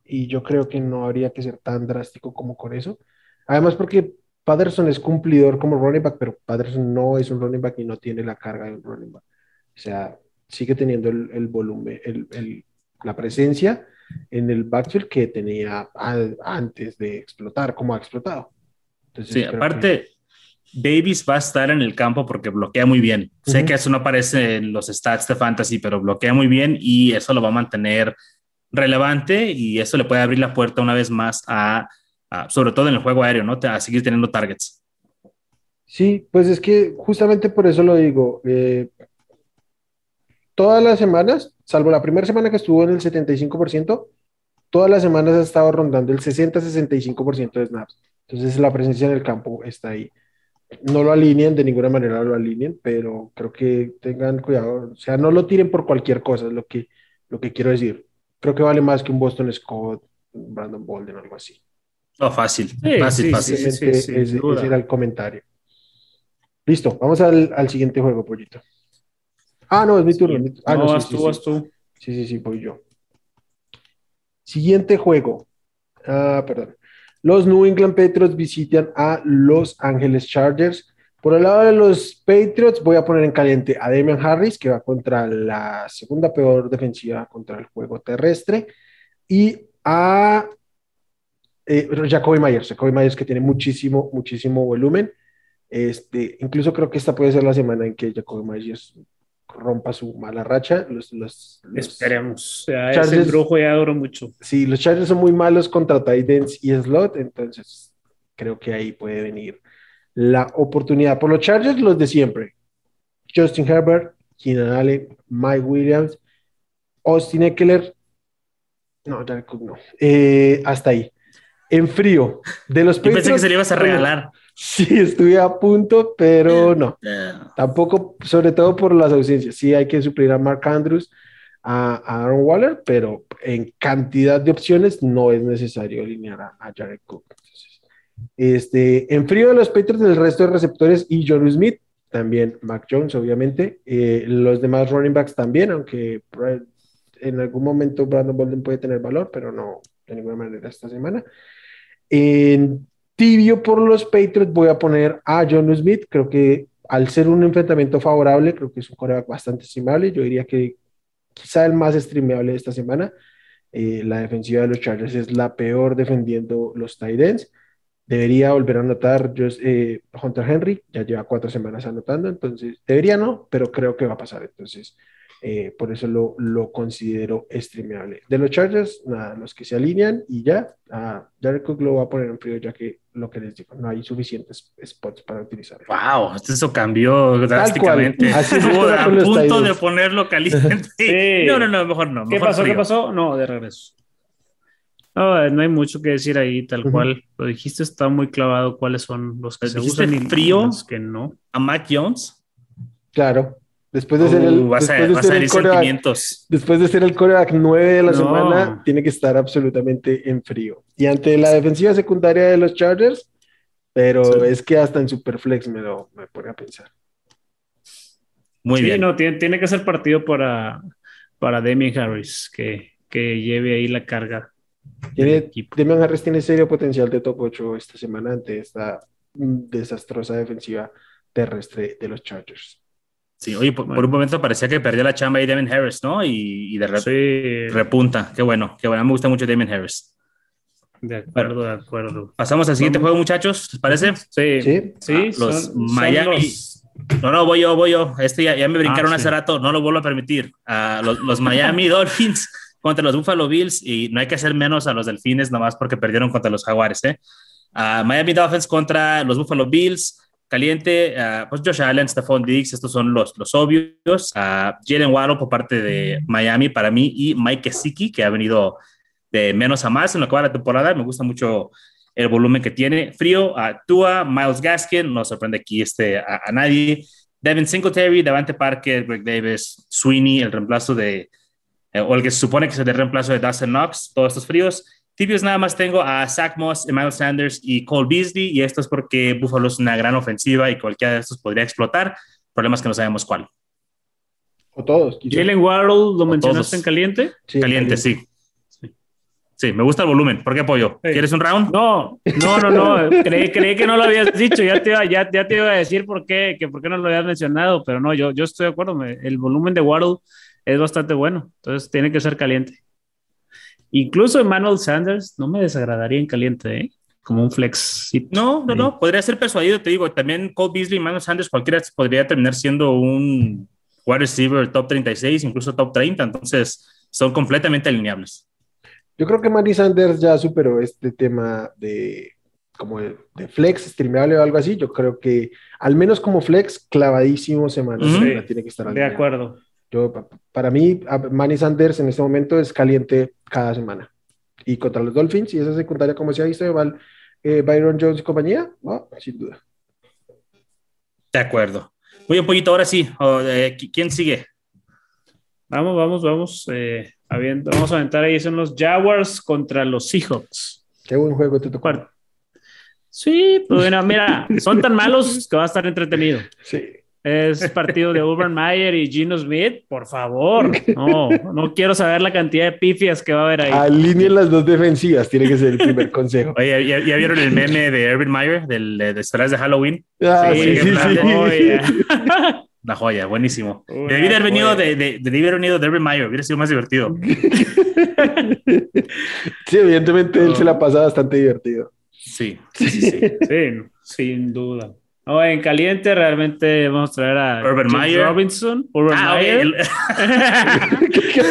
Y yo creo que no habría que ser tan drástico como con eso. Además, porque Patterson es cumplidor como running back, pero Patterson no es un running back y no tiene la carga de un running back. O sea, sigue teniendo el, volumen, el, la presencia en el backfield que tenía antes de explotar, como ha explotado. sí, aparte, Davis va a estar en el campo porque bloquea muy bien. Sé que eso no aparece en los stats de fantasy, pero bloquea muy bien y eso lo va a mantener relevante y eso le puede abrir la puerta una vez más a sobre todo en el juego aéreo, ¿no? A seguir teniendo targets. Sí, pues es que justamente por eso lo digo. Eh, todas las semanas, salvo la primera semana que estuvo en el 75%, todas las semanas ha estado rondando el 60-65% de snaps. Entonces la presencia en el campo está ahí. No lo alineen, de ninguna manera lo alineen, pero creo que tengan cuidado. O sea, no lo tiren por cualquier cosa, es lo que, lo que quiero decir. Creo que vale más que un Boston Scott, Brandon Bolden, algo así. Oh, fácil, fácil, fácil. ese, era el comentario. Listo, vamos al, siguiente juego, Pollito. Ah, no, es mi turno. Ah, no, sí, tú, tú. Sí, sí, sí, voy yo. Siguiente juego. Ah, perdón. Los New England Patriots visitan a Los Angeles Chargers. Por el lado de los Patriots, voy a poner en caliente a Damian Harris, que va contra la segunda peor defensiva contra el juego terrestre, y a eh, Jacoby Myers, Jacoby Myers que tiene muchísimo, muchísimo volumen. Este, incluso creo que esta puede ser la semana en que Jacoby Myers rompa su mala racha. Los, los, Esperemos. O sea, ese brujo ya duró mucho. Sí, los Chargers son muy malos contra Titans y slot, entonces creo que ahí puede venir la oportunidad. Por los Chargers, los de siempre. Justin Herbert, Keenan Allen, Mike Williams, Austin Eckler. No, no. Eh, hasta ahí. En frío. De los Yo pensé que se ibas a regalar. Sí, estuve a punto, pero no. Tampoco, sobre todo por las ausencias. Sí, hay que suplir a Mark Andrews, a, Aaron Waller, pero en cantidad de opciones no es necesario alinear a, Jared Cook. este, en frío de los Patriots, del resto de receptores y John Smith, también Mac Jones, obviamente. Eh, los demás running backs también, aunque en algún momento Brandon Bolden puede tener valor, pero no de ninguna manera esta semana. En tibio por los Patriots voy a poner a John Smith. Creo que al ser un enfrentamiento favorable, creo que es un coreback bastante estimable. Yo diría que quizá el más streameable de esta semana. Eh, la defensiva de los Chargers es la peor defendiendo los tight. Debería volver a anotar eh, Hunter Henry, ya lleva cuatro semanas anotando, entonces debería no, pero creo que va a pasar. Entonces, eh, por eso lo, lo, considero streameable. De los Chargers, nada, los que se alinean y ya, uh, Jared Cook lo va a poner en frío ya que lo que les digo, no hay suficientes spots para utilizar. ¡Wow! Eso cambió drásticamente. Estuvo a punto de ponerlo caliente. No, no, no, mejor no. ¿Qué pasó? ¿Qué pasó? No, de regreso. No, no hay mucho que decir ahí, tal cual. Lo dijiste, está muy clavado cuáles son los que se usan y frío los que no. ¿A Mac Jones? Claro. Después de ser el, después de ser el coreback, después de ser el coreback 9 de la semana, tiene que estar absolutamente en frío. Y ante la defensiva secundaria de los Chargers, pero es que hasta en Superflex me lo me pone a pensar. Muy bien. No, tiene, tiene, que ser partido para, para Damien Harris, que, que lleve ahí la carga. Tiene, Harris tiene serio potencial de top 8 esta semana ante esta desastrosa defensiva terrestre de los Chargers. Sí, oye, por, un momento parecía que perdió la chamba ahí Damon Harris, ¿no? Y, de repente repunta. Qué bueno, qué bueno. Me gusta mucho Damon Harris. De acuerdo, de acuerdo. Pasamos al siguiente juego, muchachos, ¿les parece? Sí, sí. sí ah, los Miami. No, no, voy yo, voy yo. Este ya, me brincaron ah, hace rato, no lo vuelvo a permitir. Uh, los, los Miami Dolphins contra los Buffalo Bills y no hay que hacer menos a los Delfines nomás porque perdieron contra los Jaguares, ¿eh? Uh, Miami Dolphins contra los Buffalo Bills caliente, uh, pues Josh Allen, Stephon Diggs, estos son los, los obvios. Uh, Jalen Waddle por parte de Miami para mí y Mike Gesicki, que ha venido de menos a más en lo que va la temporada. Me gusta mucho el volumen que tiene. Frío, a Tua, Miles Gaskin, no sorprende aquí este, a, nadie. Devin Singletary, Devante Parker, Greg Davis, Sweeney, el reemplazo de, eh, o el que se supone que es el reemplazo de Dustin Knox, todos estos fríos. Tibios nada más tengo a Zach Moss, Emmanuel Sanders y Cole Beasley, y esto es porque Buffalo es una gran ofensiva y cualquiera de estos podría explotar. El problema es que no sabemos cuál. O todos. Jalen Warhol, ¿lo mencionaste en caliente? Sí, caliente, sí. sí. me gusta el volumen. ¿Por qué apoyo? ¿Quieres un round? No, no, no, no. creí, que no lo habías dicho. Ya te, iba, ya, ya te iba a decir por qué, que por qué no lo habías mencionado, pero no, yo, yo estoy de acuerdo. El volumen de Waddle es bastante bueno. Entonces tiene que ser caliente. Incluso Emmanuel Sanders no me desagradaría en caliente, ¿eh? Como un flex. No, no, no, podría ser persuadido, te digo. También Cole Beasley, Emmanuel Sanders, cualquiera podría terminar siendo un wide receiver top 36, incluso top 30. Entonces, son completamente alineables. Yo creo que Manny Sanders ya superó este tema de como de, flex, streamable o algo así. Yo creo que al menos como flex, clavadísimo semana. tiene que estar De acuerdo. Yo, para mí, Manny Sanders en este momento es caliente cada semana. Y contra los Dolphins y esa secundaria, como se ha visto, eh, Byron Jones y compañía, sin duda. De acuerdo. Muy un poquito, ahora sí. Eh, ¿Quién sigue? Vamos, vamos, vamos. Eh, vamos a aventar ahí. Son los Jaguars contra los Seahawks. Qué buen juego te tocó. Sí, pues bueno, mira, son tan malos que va a estar entretenido. Sí es partido de Urban Meyer y Gino Smith, por favor. No, no quiero saber la cantidad de pifias que va a haber ahí. Alineen las dos defensivas, tiene que ser el primer consejo. Oye, ¿ya, vieron el meme de Urban Meyer del, de, de de Halloween? Ah, sí, sí, sí. La joya, buenísimo. Debí haber venido de, de, de, haber venido de Urban Meyer, hubiera sido más divertido. sí, evidentemente él se la pasa bastante divertido. Sí, sí, sí. sí. sí sin duda. No, en caliente realmente vamos a traer a Urban Meyer. Robinson. Urban ah, Meyer.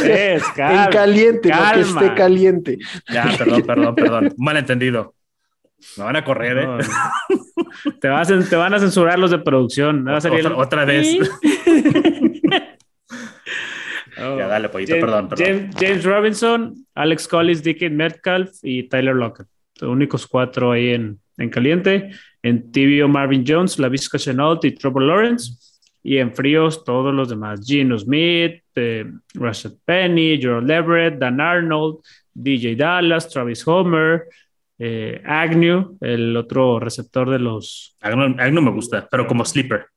es, en caliente, no que esté caliente. Ya, perdón, perdón, perdón. Malentendido. Me van a correr, ¿eh? te, te, van a censurar los de producción. Va a salir otra, vez. ya, dale, poquito, perdón, James, Robinson, Alex Collins, Dickie Metcalf y Tyler Lockett. Los únicos cuatro ahí en, en caliente. En tibio, Marvin Jones, LaVisca Chenault y Trevor Lawrence. Y en fríos, todos los demás. Gino Smith, eh, Rashad Penny, Gerald Everett, Dan Arnold, DJ Dallas, Travis Homer, eh, Agnew, el otro receptor de los. Agnew, me gusta, pero como sleeper.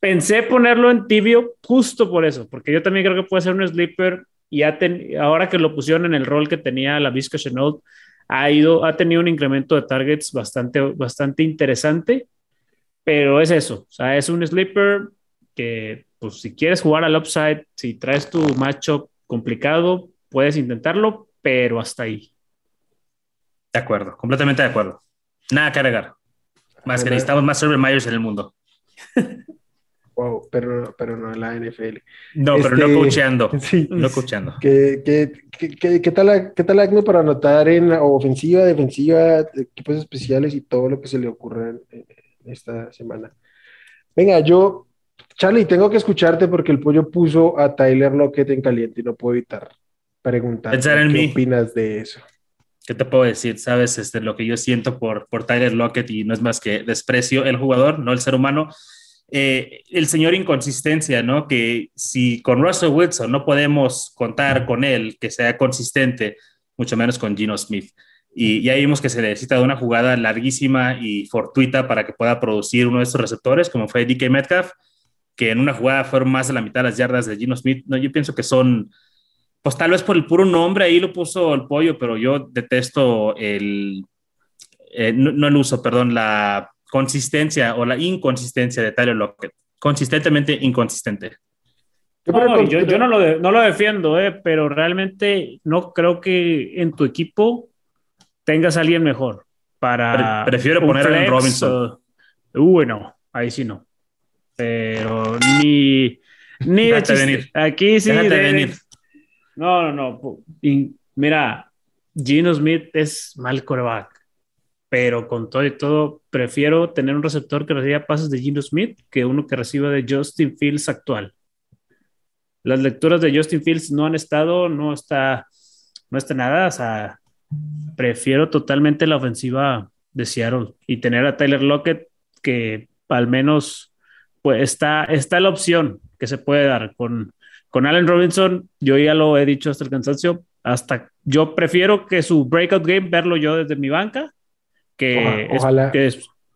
Pensé ponerlo en tibio justo por eso, porque yo también creo que puede ser un sleeper. Y ahora que lo pusieron en el rol que tenía la Vizca Chenault, ha, ido, ha tenido un incremento de targets bastante, bastante interesante, pero es eso, o sea, es un sleeper que, pues, si quieres jugar al upside, si traes tu matchup complicado, puedes intentarlo, pero hasta ahí. De acuerdo, completamente de acuerdo. Nada que agregar. Más que necesitamos más Server Myers en el mundo. Wow, pero, pero no en la NFL. No, pero no este, coachando. Sí. No coachando. ¿Qué, qué, tal, ¿Qué tal Acme para anotar en ofensiva, defensiva, equipos especiales y todo lo que se le ocurra en, esta semana? Venga, yo, Charlie, tengo que escucharte porque el pollo puso a Tyler Lockett en caliente y no puedo evitar preguntar qué opinas de eso. ¿Qué te puedo decir? Sabes, este, lo que yo siento por, por Tyler Lockett y no es más que desprecio el jugador, no el ser humano eh, el señor inconsistencia, ¿no? Que si con Russell Wilson no podemos contar con él, que sea consistente, mucho menos con Gino Smith. Y ya vimos que se necesita de una jugada larguísima y fortuita para que pueda producir uno de estos receptores, como fue DK Metcalf, que en una jugada fueron más de la mitad de las yardas de Gino Smith. No, yo pienso que son, pues tal vez por el puro nombre, ahí lo puso el pollo, pero yo detesto el, eh, no el uso, perdón, la consistencia o la inconsistencia de Tyler Lockett. Consistentemente inconsistente. yo, no, lo no, lo defiendo, eh, pero realmente no creo que en tu equipo tengas a alguien mejor para. prefiero poner a Robinson. Uh, no, ahí sí no. Pero ni. Ni de Aquí sí. No, no, no. mira, Gino Smith es mal coreback pero con todo y todo, prefiero tener un receptor que reciba pases de Gino Smith que uno que reciba de Justin Fields actual. Las lecturas de Justin Fields no han estado, no está, no está nada, o sea, prefiero totalmente la ofensiva de Seattle y tener a Tyler Lockett que al menos pues está, está la opción que se puede dar con, con Allen Robinson, yo ya lo he dicho hasta el cansancio, hasta yo prefiero que su breakout game verlo yo desde mi banca que,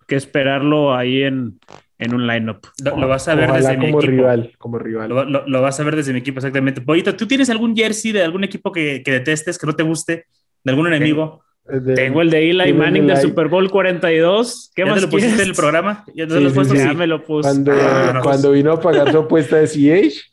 que, esperarlo ahí en, en un lineup. Lo, lo, vas a ver desde mi equipo. Rival, como rival. Lo, lo, vas a ver desde mi equipo, exactamente. Pollito, ¿tú tienes algún jersey de algún equipo que, que detestes, que no te guste, de algún enemigo? Tengo el de Eli Manning del Super Bowl 42. ¿Qué ¿Ya más te lo pusiste en el programa? ¿Ya te lo puesto? Ya me lo puse. Cuando, ah, cuando vino a pagar su apuesta de CH.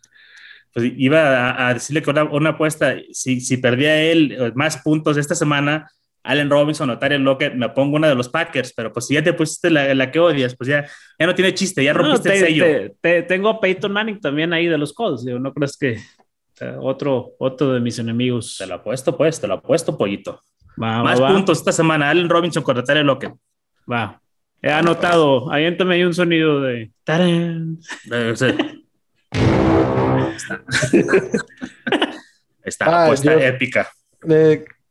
Pues iba a, decirle que una, una apuesta, si, si perdía él eh, más puntos esta semana, Allen Robinson o Tyler Lockett, me pongo una de los Packers, pero pues si ya te pusiste la, que odias, pues ya, ya no tiene chiste, ya rompiste el sello. tengo a Peyton Manning también ahí de los Colts, no crees que otro, otro de mis enemigos. Te lo apuesto, pues, te lo apuesto, pollito. Más puntos esta semana, Allen Robinson contra Tyler Lockett. Va. He anotado, ahí también hay un sonido de... Está, ah, apuesta épica.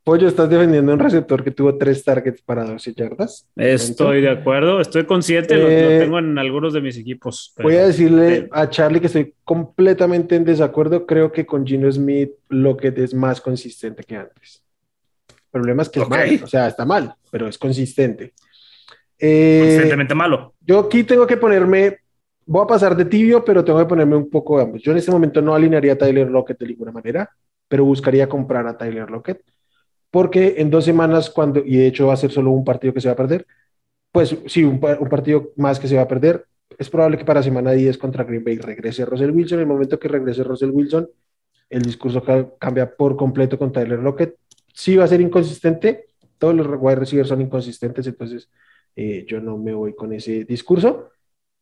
Pollo, estás defendiendo un receptor que tuvo tres targets para 12 yardas. Estoy de acuerdo, estoy consciente, lo, eh, tengo en algunos de mis equipos. voy a decirle a Charlie que estoy completamente en desacuerdo. Creo que con Gino Smith Lockett es más consistente que antes. El problema es que es mal, o sea, está mal, pero es consistente. Eh, Consistentemente malo. Yo aquí tengo que ponerme, voy a pasar de tibio, pero tengo que ponerme un poco de ambos. Yo en este momento no alinearía a Tyler Lockett de ninguna manera, pero buscaría comprar a Tyler Lockett porque en dos semanas, cuando, y de hecho va a ser solo un partido que se va a perder, pues sí, un, partido más que se va a perder, es probable que para semana 10 contra Green Bay regrese Russell Wilson. En el momento que regrese Russell Wilson, el discurso cambia por completo con Tyler Lockett. Sí va a ser inconsistente, todos los wide receivers son inconsistentes, entonces eh, yo no me voy con ese discurso,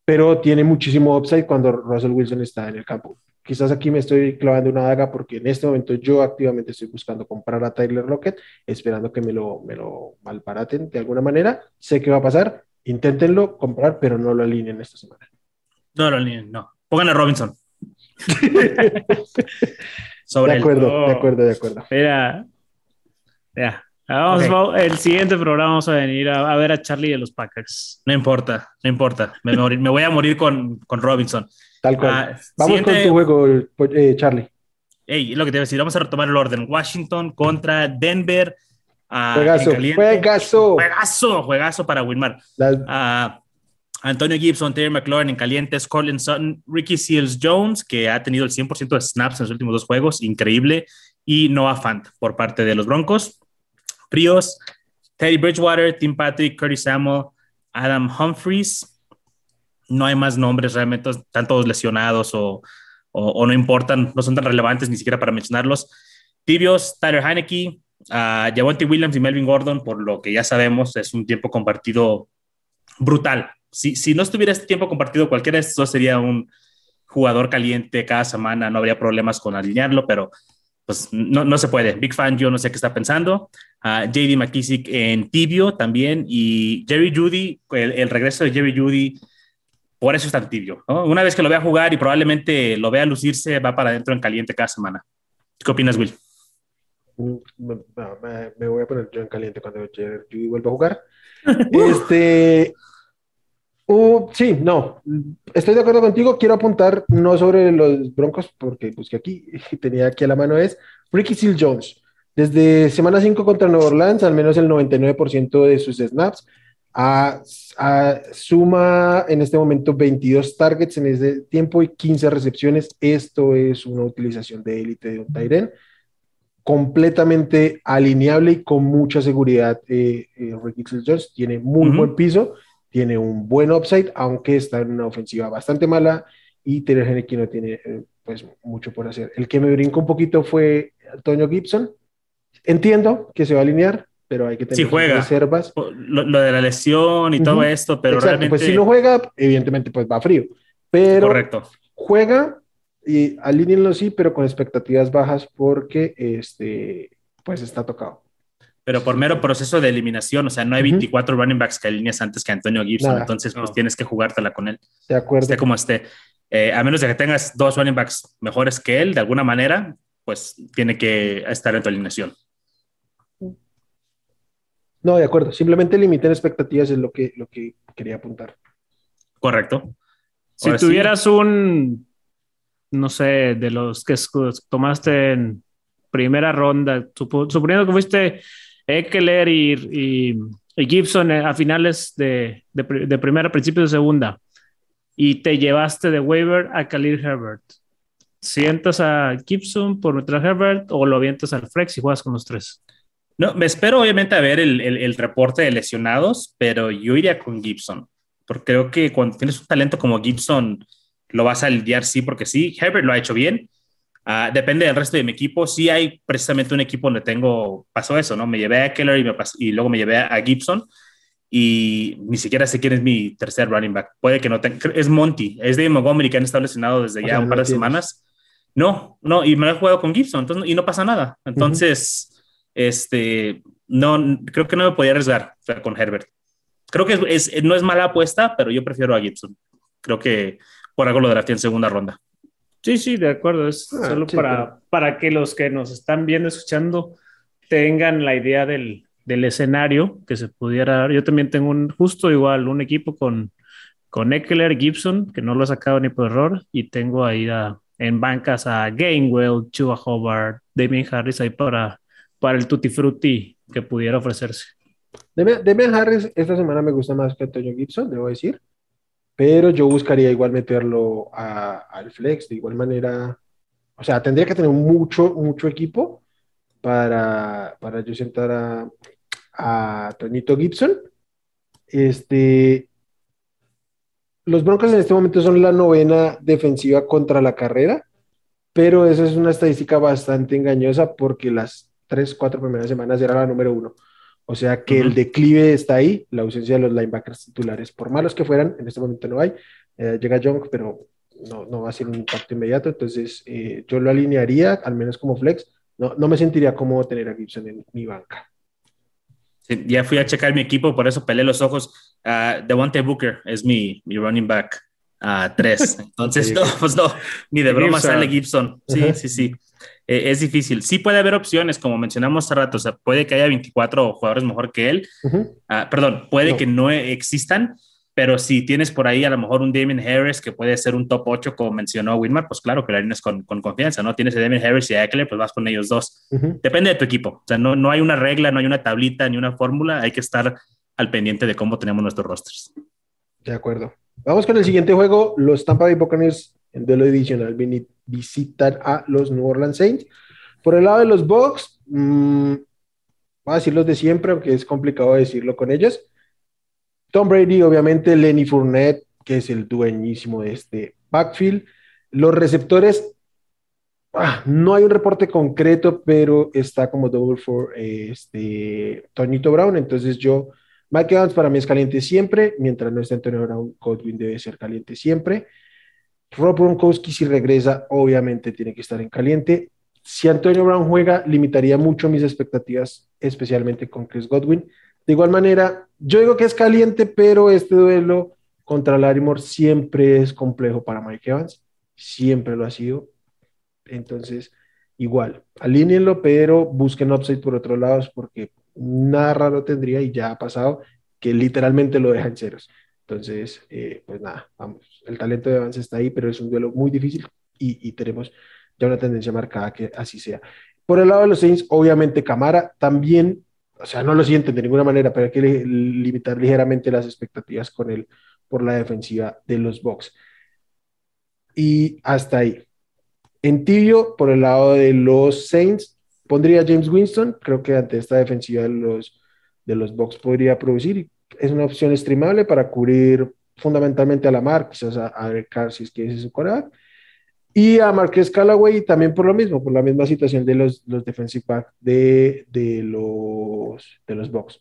pero tiene muchísimo upside cuando Russell Wilson está en el campo quizás aquí me estoy clavando una daga porque en este momento yo activamente estoy buscando comprar a Tyler Lockett, esperando que me lo, me lo, malbaraten de alguna manera. Sé que va a pasar, inténtenlo comprar, pero no lo alineen esta semana. No lo alineen, no. Pongan a Robinson. de acuerdo, de acuerdo, de acuerdo. Mira, ya. Vamos, el siguiente programa vamos a venir a, ver a Charlie de los Packers. No importa, no importa. Me, voy a morir con, con Robinson. Tal cual. Ah, vamos con tu juego, eh, Charlie. Hey, lo que te voy a decir. Vamos a retomar el orden. Washington contra Denver. Juegazo, juegazo. Juegazo, juegazo para Wilmar. Ah, Antonio Gibson, Terry McLaurin en calientes, Colin Sutton, Ricky Seals Jones, que ha tenido el 100% de snaps en los últimos dos juegos, increíble, y Noah Fant por parte de los Broncos. Fríos, Teddy Bridgewater, Tim Patrick, Curtis Samuel, Adam Humphries. No hay más nombres realmente, están todos lesionados o, no importan, no son tan relevantes ni siquiera para mencionarlos. Tibios, Tyler Heineke, uh, Williams y Melvin Gordon, por lo que ya sabemos, es un tiempo compartido brutal si, no estuviera este tiempo compartido, cualquiera de estos dos sería un jugador caliente cada semana, no habría problemas con alinearlo, pero pues no, no se puede. Big fan, yo no sé qué está pensando. Uh, JD McKissick en tibio también y Jerry Judy, el, regreso de Jerry Judy, por eso es tan tibio. Una vez que lo vea jugar y probablemente lo vea lucirse, va para adentro en caliente cada semana. ¿Qué opinas, Will? Mm, me, voy a poner yo en caliente cuando Jerry Judy vuelva a jugar. este, Uh, sí, no, estoy de acuerdo contigo. Quiero apuntar no sobre los Broncos, porque pues que aquí tenía aquí a la mano es Ricky Seal Jones. Desde semana 5 contra Nueva Orleans, al menos el 99% de sus snaps, a, suma en este momento 22 targets en ese tiempo y 15 recepciones. Esto es una utilización de élite de un Tyren completamente alineable y con mucha seguridad. Eh, eh, Ricky Jones tiene muy buen piso tiene un buen upside, aunque está en una ofensiva bastante mala y Taylor Henneke no tiene eh, pues mucho por hacer. El que me brincó un poquito fue Antonio Gibson. Entiendo que se va a alinear, pero hay que tener reservas. Lo, de la lesión y todo esto, pero Exacto, realmente... Pues si no juega, evidentemente pues va frío. Pero Correcto. juega y alínenlo sí, pero con expectativas bajas porque este pues está tocado pero por mero proceso de eliminación, o sea, no hay 24 running backs que alineas antes que Antonio Gibson, entonces pues tienes que jugártela con él. De acuerdo. Esté como esté. Eh, a menos de que tengas dos running backs mejores que él, de alguna manera, pues tiene que estar en tu alineación. No, de acuerdo. Simplemente limiten expectativas es lo que, lo que quería apuntar. Correcto. Si tuvieras un, no sé, de los que tomaste en primera ronda, suponiendo que fuiste Eckler y, Gibson eh, a finales de, primera, principios de segunda, y te llevaste de waiver a Khalil Herbert. ¿Sientas a Gibson por meter a Herbert o lo avientas al flex y juegas con los tres? No, me espero obviamente a ver el, reporte de lesionados, pero yo iría con Gibson, porque creo que cuando tienes un talento como Gibson, lo vas a lidiar sí, porque sí, Herbert lo ha hecho bien, Ah, depende del resto de mi equipo. Sí hay precisamente un equipo donde tengo, pasó eso, ¿no? Me llevé a Keller y, me y luego me llevé a Gibson y ni siquiera sé quién es mi tercer running back. Puede que no tenga, es Monty, es de Montgomery que han establecido desde ya un par de semanas. No, no, y me lo he jugado con Gibson entonces, y no pasa nada. Entonces, este, no, creo que no me podía arriesgar con Herbert. Creo que es, no es mala apuesta, pero yo prefiero a Gibson. Creo que por algo lo drafté en segunda ronda. Sí, sí, de acuerdo. Es ah, solo para, para que los que nos están viendo, escuchando, tengan la idea del, del, escenario que se pudiera dar. Yo también tengo un, justo igual, un equipo con, con Eckler, Gibson, que no lo he sacado ni por error, y tengo ahí en bancas a Gainwell, Chuba Hobart, Damien Harris ahí para, para el Tutti Frutti que pudiera ofrecerse. Damien Harris esta semana me gusta más que Antonio Gibson, debo decir pero yo buscaría igual meterlo al flex, de igual manera, o sea, tendría que tener mucho, mucho equipo para, para yo sentar a, a Tonito Gibson. Este, los Broncos en este momento son la novena defensiva contra la carrera, pero esa es una estadística bastante engañosa porque las tres, cuatro primeras semanas era la número uno. O sea que el declive está ahí, la ausencia de los linebackers titulares, por malos que fueran, en este momento no hay. Eh, llega Young, pero no, no, va a ser un impacto inmediato, entonces eh, yo lo alinearía, al menos como flex. No, no me sentiría cómodo tener a Gibson en mi banca. ya fui a checar mi equipo, por eso pelé los ojos. Uh, Devontae Booker es mi, mi running back a uh, tres. Entonces, no, pues no, ni de broma sale Gibson. Sí, sí, sí. Eh, es difícil. Sí puede haber opciones, como mencionamos hace rato. O sea, puede que haya 24 jugadores mejor que él. Uh, perdón, puede que no existan, pero si tienes por ahí a lo mejor un Damien Harris que puede ser un top 8, como mencionó Wilmar, pues claro que lo tienes con, con, confianza, ¿no? Tienes a Damien Harris y a Eckler, pues vas con ellos dos. Depende de tu equipo. O sea, no, no hay una regla, no hay una tablita ni una fórmula. Hay que estar al pendiente de cómo tenemos nuestros rosters. De acuerdo. Vamos con el siguiente juego. Los Tampa Bay Buccaneers en duelo divisional visitan a los New Orleans Saints. Por el lado de los Bucks, mmm, voy a decir los de siempre, aunque es complicado decirlo con ellos. Tom Brady, obviamente, Lenny Fournette, que es el dueñísimo de este backfield. Los receptores, ah, no hay un reporte concreto, pero está como double for este, Tonito Brown. Entonces yo, Mike Evans para mí es caliente siempre, mientras no esté Antonio Brown, Godwin debe ser caliente siempre. Rob Gronkowski si regresa, obviamente tiene que estar en caliente. Si Antonio Brown juega, limitaría mucho mis expectativas, especialmente con Chris Godwin. De igual manera, yo digo que es caliente, pero este duelo contra Larimore siempre es complejo para Mike Evans, siempre lo ha sido. Entonces, igual, alínenlo, pero busquen upside por otros lados porque nada raro tendría y ya ha pasado que literalmente lo deja en ceros. Entonces, eh, pues nada, vamos, el talento de Evans está ahí, pero es un duelo muy difícil y, y tenemos ya una tendencia marcada que así sea. Por el lado de los Saints, obviamente Camara también o sea, no lo sienten de ninguna manera, pero hay que limitar ligeramente las expectativas con él por la defensiva de los Bucks. Y hasta ahí. En tibio, por el lado de los Saints, pondría James Winston. Creo que ante esta defensiva de los, de los Bucks podría producir. Es una opción streamable para cubrir fundamentalmente a la mar, quizás a, a Carr si es que es su coreback. Y a Marqués Callaway también por lo mismo, por la misma situación de los, los defensive back de, de, los, de los Bucks.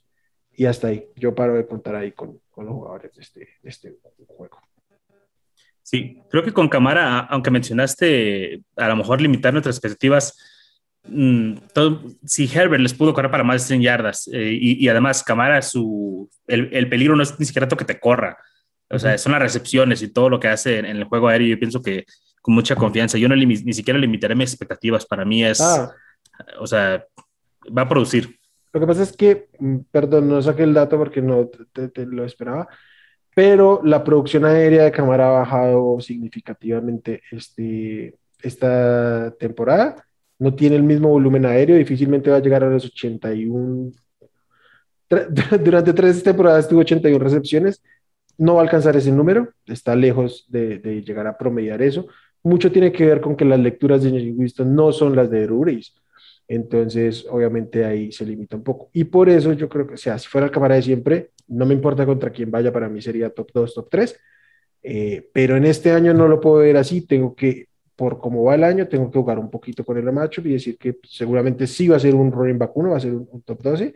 Y hasta ahí, yo paro de contar ahí con, con los jugadores de este, de este juego. Sí, creo que con Camara, aunque mencionaste a lo mejor limitar nuestras expectativas, mm, todo, si Herbert les pudo correr para más de 100 yardas eh, y, y, además Camara, su, el, el, peligro no es ni siquiera que te corra, o sea, son las recepciones y todo lo que hace en, en el juego aéreo. Yo pienso que con mucha confianza. Yo no ni siquiera limitaré mis expectativas. Para mí es, ah. o sea, va a producir. Lo que pasa es que, mm, perdón, no saqué el dato porque no te, te lo esperaba, pero la producción aérea de cámara ha bajado significativamente este, esta temporada. No tiene el mismo volumen aéreo, difícilmente va a llegar a los 81. Durante tres temporadas tuvo 81 recepciones, no va a alcanzar ese número, está lejos de, de llegar a promediar eso mucho tiene que ver con que las lecturas de James Winston no son las de Drew Entonces, obviamente ahí se limita un poco. Y por eso yo creo que, o sea, si fuera el cámara de siempre, no me importa contra quién vaya, para mí sería top 2, top 3. Eh, pero en este año no lo puedo ver así. Tengo que, por cómo va el año, tengo que jugar un poquito con el macho y decir que seguramente sí va a ser un running back 1, va a ser un, un top 12.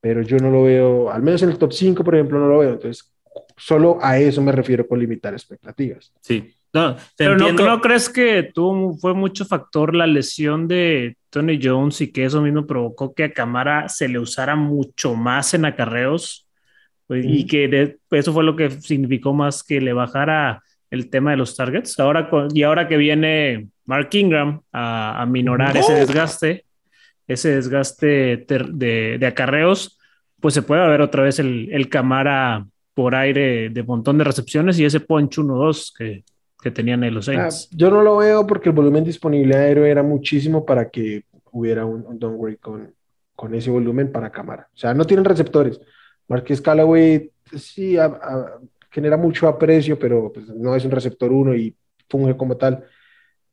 Pero yo no lo veo, al menos en el top 5, por ejemplo, no lo veo. Entonces, solo a eso me refiero con limitar expectativas. Sí, no, Pero no, crees que tuvo, fue mucho factor la lesión de Tony Jones y que eso mismo provocó que a Camara se le usara mucho más en acarreos pues, y que eso fue lo que significó más que le bajara el tema de los targets. Ahora y ahora que viene Mark Ingram a, minorar ese desgaste, ese desgaste de, de, acarreos, pues se puede ver otra vez el, el Camara por aire de montón de recepciones y ese punch 1-2 que que tenían en los ah, Saints. yo no lo veo porque el volumen disponible aéreo era muchísimo para que hubiera un, un downgrade con, con ese volumen para cámara. O sea, no tienen receptores. Marqués Callaway sí genera mucho aprecio, pero pues, no es un receptor uno y funge como tal.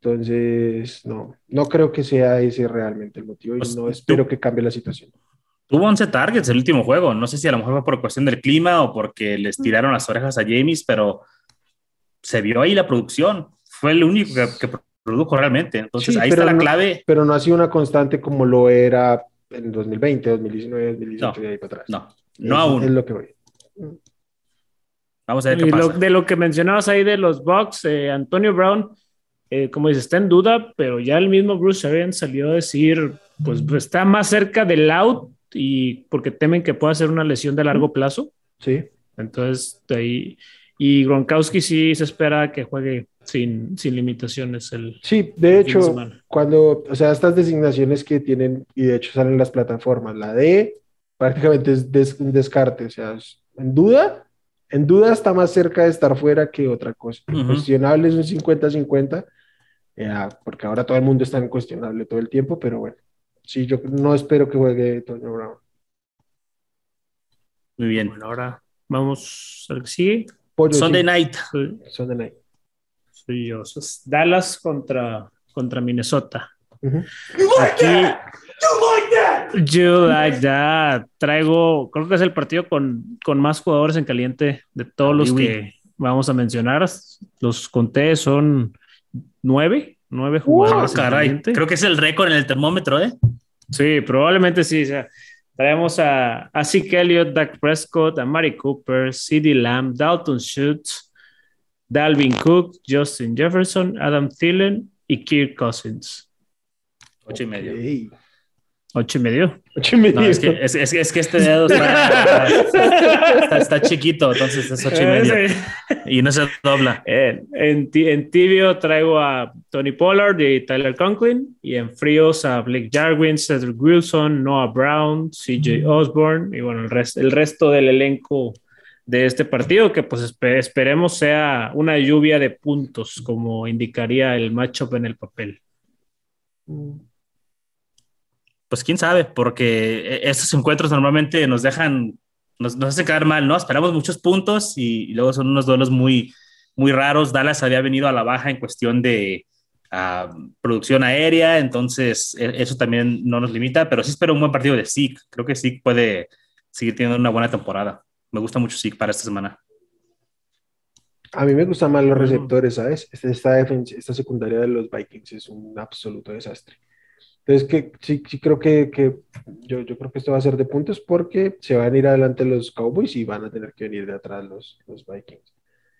Entonces, no, no creo que sea ese realmente el motivo y pues, no espero que cambie la situación. Tuvo 11 targets el último juego. No sé si a lo mejor fue por cuestión del clima o porque les tiraron las orejas a James, pero se vio ahí la producción. Fue el único que, produjo realmente. Entonces ahí está la clave. Pero no ha sido una constante como lo era en 2020, 2019, 2018 y ahí para atrás. No, no aún. Es lo que voy. Vamos a ver qué pasa. de lo que mencionabas ahí de los Bucks, eh, Antonio Brown, eh, como dices, está en duda, pero ya el mismo Bruce Arians salió a decir, pues, está más cerca del out y porque temen que pueda ser una lesión de largo plazo. Sí. Entonces, de ahí. Y Gronkowski sí se espera que juegue sin, sin limitaciones el. Sí, de hecho, cuando, o sea, estas designaciones que tienen, y de hecho salen las plataformas, la D prácticamente es un descarte, o sea, en duda, en duda está más cerca de estar fuera que otra cosa. Cuestionable es un 50-50, porque ahora todo el mundo está en cuestionable todo el tiempo, pero bueno, sí, yo no espero que juegue Toño Brown. Muy bien. Bueno, ahora vamos al que sigue. Sunday Night. Sunday Night. Soy yo. Dallas contra, contra Minnesota. Aquí, You like that. Traigo, creo que es el partido con, con más jugadores en caliente de todos los que vamos a mencionar. Los conté, son nueve, nueve jugadores. caray, creo que es el récord en el termómetro, ¿eh? Sí, probablemente sí. traemos a, a Zeke Elliott, Dak Prescott, a Mari Cooper, CD Lamb, Dalton Schutz, Dalvin Cook, Justin Jefferson, Adam Thielen y Kirk Cousins. Ocho y medio. Ocho y medio. Ocho y medio. es, que, es, es, que, este dedo está, está, chiquito, entonces es ocho y medio. Y no se dobla. En, en, tibio traigo a Tony Pollard y Tyler Conklin. Y en fríos a Blake Jarwin, Cedric Wilson, Noah Brown, CJ Osborne. Y bueno, el, resto el resto del elenco de este partido, que pues esperemos sea una lluvia de puntos, como indicaría el matchup en el papel. Mm pues quién sabe, porque e, estos encuentros normalmente nos dejan, nos, nos hacen quedar mal, ¿no? Esperamos muchos puntos y, luego son unos duelos muy, muy raros. Dallas había venido a la baja en cuestión de producción aérea, entonces e, eso también no nos limita, pero sí espero un buen partido de Zeke. Creo que Zeke puede seguir teniendo una buena temporada. Me gusta mucho Zeke para esta semana. A mí me gustan más los receptores, ¿sabes? Esta, esta secundaria de los Vikings es un absoluto desastre. Entonces, que, sí, sí creo que, que yo, yo, creo que esto va a ser de puntos porque se van a ir adelante los Cowboys y van a tener que venir de atrás los, los Vikings.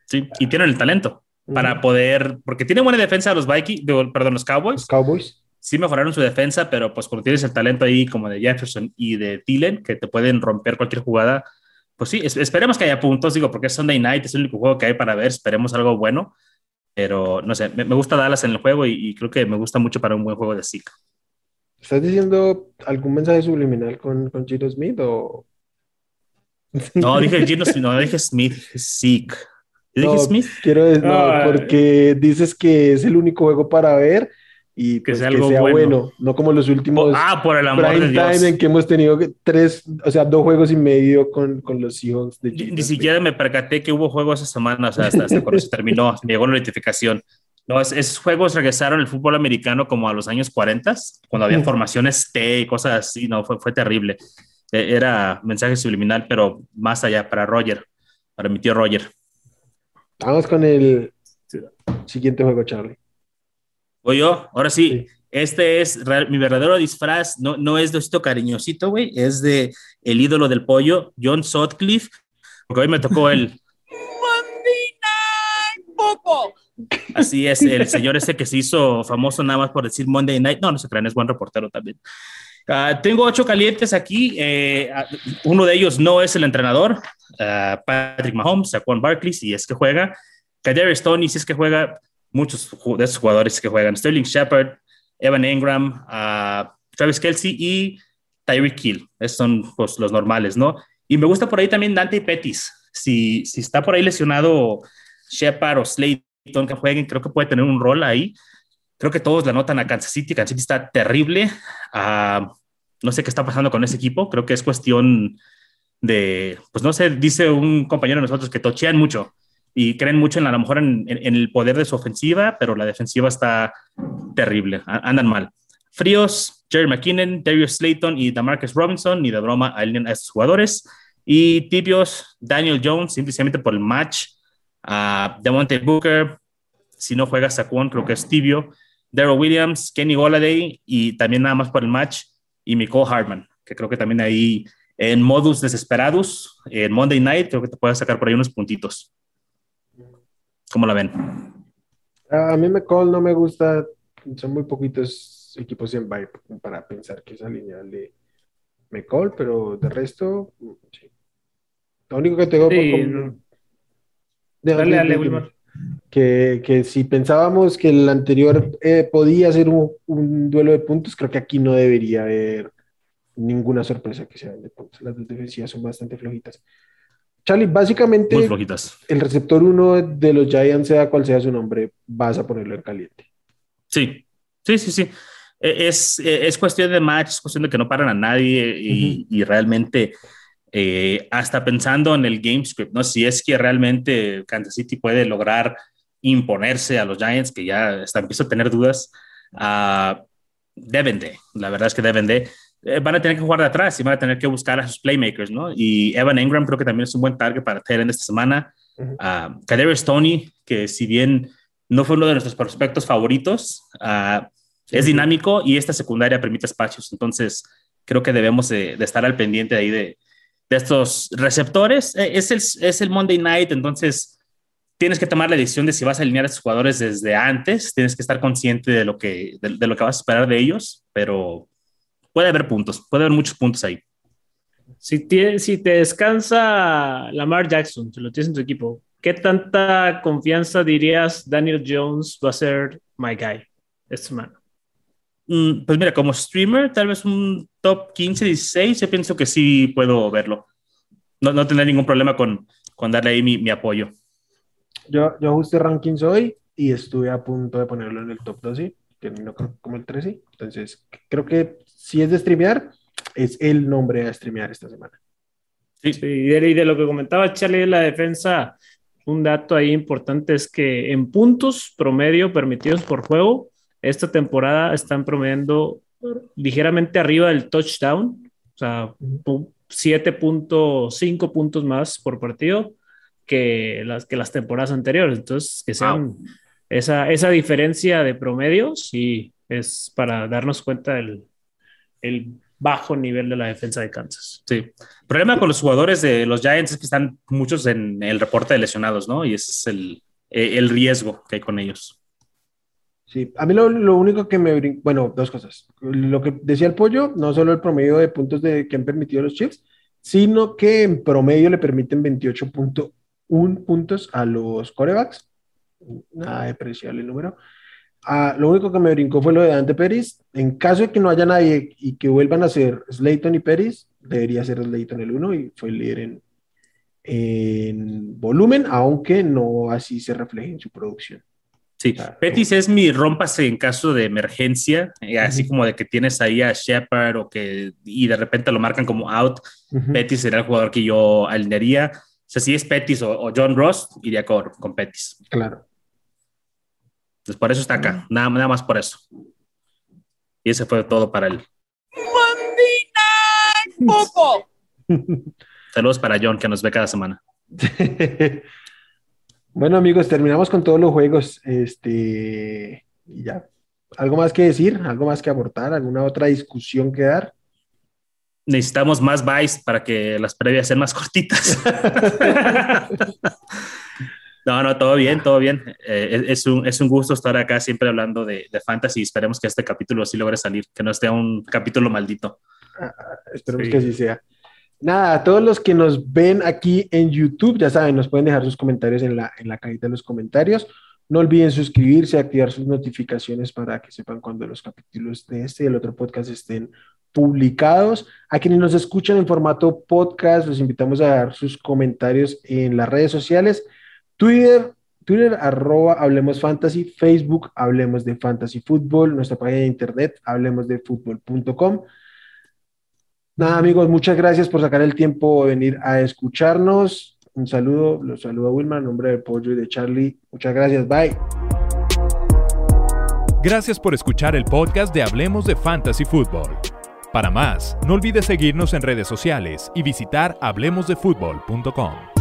Sí, y tienen el talento para poder, porque tienen buena defensa los Vikings, perdón, los Cowboys. Cowboys. Sí mejoraron su defensa, pero pues cuando tienes el talento ahí como de Jefferson y de Thielen, que te pueden romper cualquier jugada, pues sí, esperemos que haya puntos, digo, porque es Sunday Night, es el único juego que hay para ver, esperemos algo bueno, pero no sé, me, gusta Dallas en el juego y, y, creo que me gusta mucho para un buen juego de Zika. ¿Estás diciendo algún mensaje subliminal con, con Gino Smith o...? No, dije Gino Smith, no dije Smith, Zeke. ¿Dije Smith? Quiero decir, no, porque dices que es el único juego para ver y que, pues, sea, bueno. no como los últimos ah, por el amor de Dios. en que hemos tenido tres, o sea, dos juegos y medio con, con los Seahawks de Ni, siquiera me percaté que hubo juegos esa semana, o sea, hasta, hasta cuando se terminó, me llegó la notificación. No, esos juegos regresaron al fútbol americano como a los años 40, cuando había formaciones T y cosas así, no, fue, fue terrible. E, era mensaje subliminal, pero más allá, para Roger, para mi tío Roger. Vamos con el siguiente juego, Charlie. Voy yo, ahora sí. Este es mi verdadero disfraz, no, no es de esto cariñosito, güey, es de el ídolo del pollo, John Sutcliffe, porque hoy me tocó el... poco Así es, el señor ese que se hizo famoso nada más por decir Monday Night. No, no se crean, es buen reportero también. Ah, tengo ocho calientes aquí. Eh, ah, uno de ellos no es el entrenador, ah, Patrick Mahomes, Juan Barkley, si es que juega. Kadarius Stoney, si es que juega. Muchos de esos jugadores que juegan. Sterling Shepard, Evan Ingram, Travis Kelsey y Tyreek Hill. Esos son pues, los normales, ¿no? Y me gusta por ahí también Dante Pettis. Si, si está por ahí lesionado Shepard o Slade que jueguen, creo que puede tener un rol ahí. Creo que todos la notan a Kansas City. Kansas City está terrible. Ah, no sé qué está pasando con ese equipo. Creo que es cuestión de, pues no sé, dice un compañero de nosotros que tochean mucho y creen mucho en a lo mejor en, el poder de su ofensiva, pero la defensiva está terrible. Andan mal. Fríos, Jerry McKinnon, Darius Slayton y Damarcus Robinson, ni de broma a estos jugadores. Y tibios, Daniel Jones, simplemente por el match a Demonte Booker, si no juega Saquon, creo que es tibio, Daryl Williams, Kenny Golladay y también nada más por el match y Nicole Hartman, que creo que también ahí en modus desesperados, en Monday Night, creo que te puede sacar por ahí unos puntitos. ¿Cómo la ven? A mí me no me gusta, son muy poquitos equipos en para pensar que esa línea le, McCall, pero de resto, sí. Lo único que tengo Dale, dale, Wilmar. Que, que, si pensábamos que el anterior eh, podía ser un, un, duelo de puntos, creo que aquí no debería haber ninguna sorpresa que sea de puntos. Las dos defensivas son bastante flojitas. Charlie, básicamente, el receptor uno de los Giants, sea cual sea su nombre, vas a ponerlo en caliente. Sí, sí, sí, sí. E, es, e, es cuestión de match, es cuestión de que no paran a nadie y, y realmente eh, hasta pensando en el game script, ¿no? Si es que realmente Kansas City puede lograr imponerse a los Giants, que ya está, empiezo a tener dudas, uh, deben de, la verdad es que deben de, eh, van a tener que jugar de atrás y van a tener que buscar a sus playmakers, ¿no? Y Evan Engram creo que también es un buen target para en esta semana. Uh Stoney, que si bien no fue uno de nuestros prospectos favoritos, uh, es dinámico y esta secundaria permite espacios, entonces creo que debemos de, de estar al pendiente ahí de, de estos receptores. Eh, es el, es el Monday Night, entonces tienes que tomar la decisión de si vas a alinear a estos jugadores desde antes, tienes que estar consciente de lo que, de, lo que vas a esperar de ellos, pero puede haber puntos, puede haber muchos puntos ahí. Si te, si te descansa Lamar Jackson, si lo tienes en tu equipo, ¿qué tanta confianza dirías Daniel Jones va a ser my guy esta semana? Mm, pues mira, como streamer, tal vez un top 15, 16, yo pienso que sí puedo verlo. No, no tendré ningún problema con, con darle ahí mi, mi, apoyo. Yo, yo ajusté rankings hoy y estuve a punto de ponerlo en el top 12, terminó como el 13. Entonces, creo que si es de streamear, es el nombre a streamear esta semana. Sí, sí y, de, y de lo que comentaba Charlie de la defensa, un dato ahí importante es que en puntos promedio permitidos por juego, esta temporada están promediando ligeramente arriba del touchdown, o sea, 7.5 puntos más por partido que las, que las temporadas anteriores. Entonces, que sean esa, esa diferencia de promedio, sí, es para darnos cuenta del el bajo nivel de la defensa de Kansas. Sí. El problema con los jugadores de los Giants es que están muchos en el reporte de lesionados, ¿no? Y ese es el, el riesgo que hay con ellos. Sí, a mí lo, lo único que me brinca, bueno, dos cosas. Lo que decía el pollo, no solo el promedio de puntos de, que han permitido los Chiefs, sino que en promedio le permiten 28.1 puntos a los corebacks. Nada despreciable el número. Ah, lo único que me brincó fue lo de Dante Pérez. En caso de que no haya nadie y que vuelvan a ser Slayton y Pérez, debería ser Slayton el uno y fue el líder en, en volumen, aunque no así se refleje en su producción. Sí, Petis es mi rómpase en caso de emergencia, eh, así como de que tienes ahí a Shepard o que y de repente lo marcan como out. Petis sería el jugador que yo alinearía. O sea, si es Petis o, John Ross, iría con, con Petis. Claro. Entonces, por eso está acá, nada, nada más por eso. Y ese fue todo para él. Saludos para John, que nos ve cada semana. Bueno, amigos, terminamos con todos los juegos. Este, y ya. ¿Algo más que decir? ¿Algo más que aportar? ¿Alguna otra discusión que dar? Necesitamos más buys para que las previas sean más cortitas. no, no, todo bien, todo bien. Eh, es, un, es, un, gusto estar acá siempre hablando de, de, fantasy. Esperemos que este capítulo sí logre salir, que no esté un capítulo maldito. Ah, esperemos sí. que así sea. Nada, a todos los que nos ven aquí en YouTube, ya saben, nos pueden dejar sus comentarios en la, en la cajita de los comentarios. No olviden suscribirse, activar sus notificaciones para que sepan cuando los capítulos de este y el otro podcast estén publicados. A quienes nos escuchan en formato podcast, los invitamos a dar sus comentarios en las redes sociales. Twitter, Twitter, arroba Hablemos Fantasy, Facebook, Hablemos de Fantasy Fútbol, nuestra página de internet, hablemosdefutbol.com. Nada, amigos, muchas gracias por sacar el tiempo de venir a escucharnos. Un saludo, los saludo a Wilma en nombre de Pollo y de Charlie. Muchas gracias, bye. Gracias por escuchar el podcast de Hablemos de Fantasy Football. Para más, no olvides seguirnos en redes sociales y visitar hablemosdefutbol.com.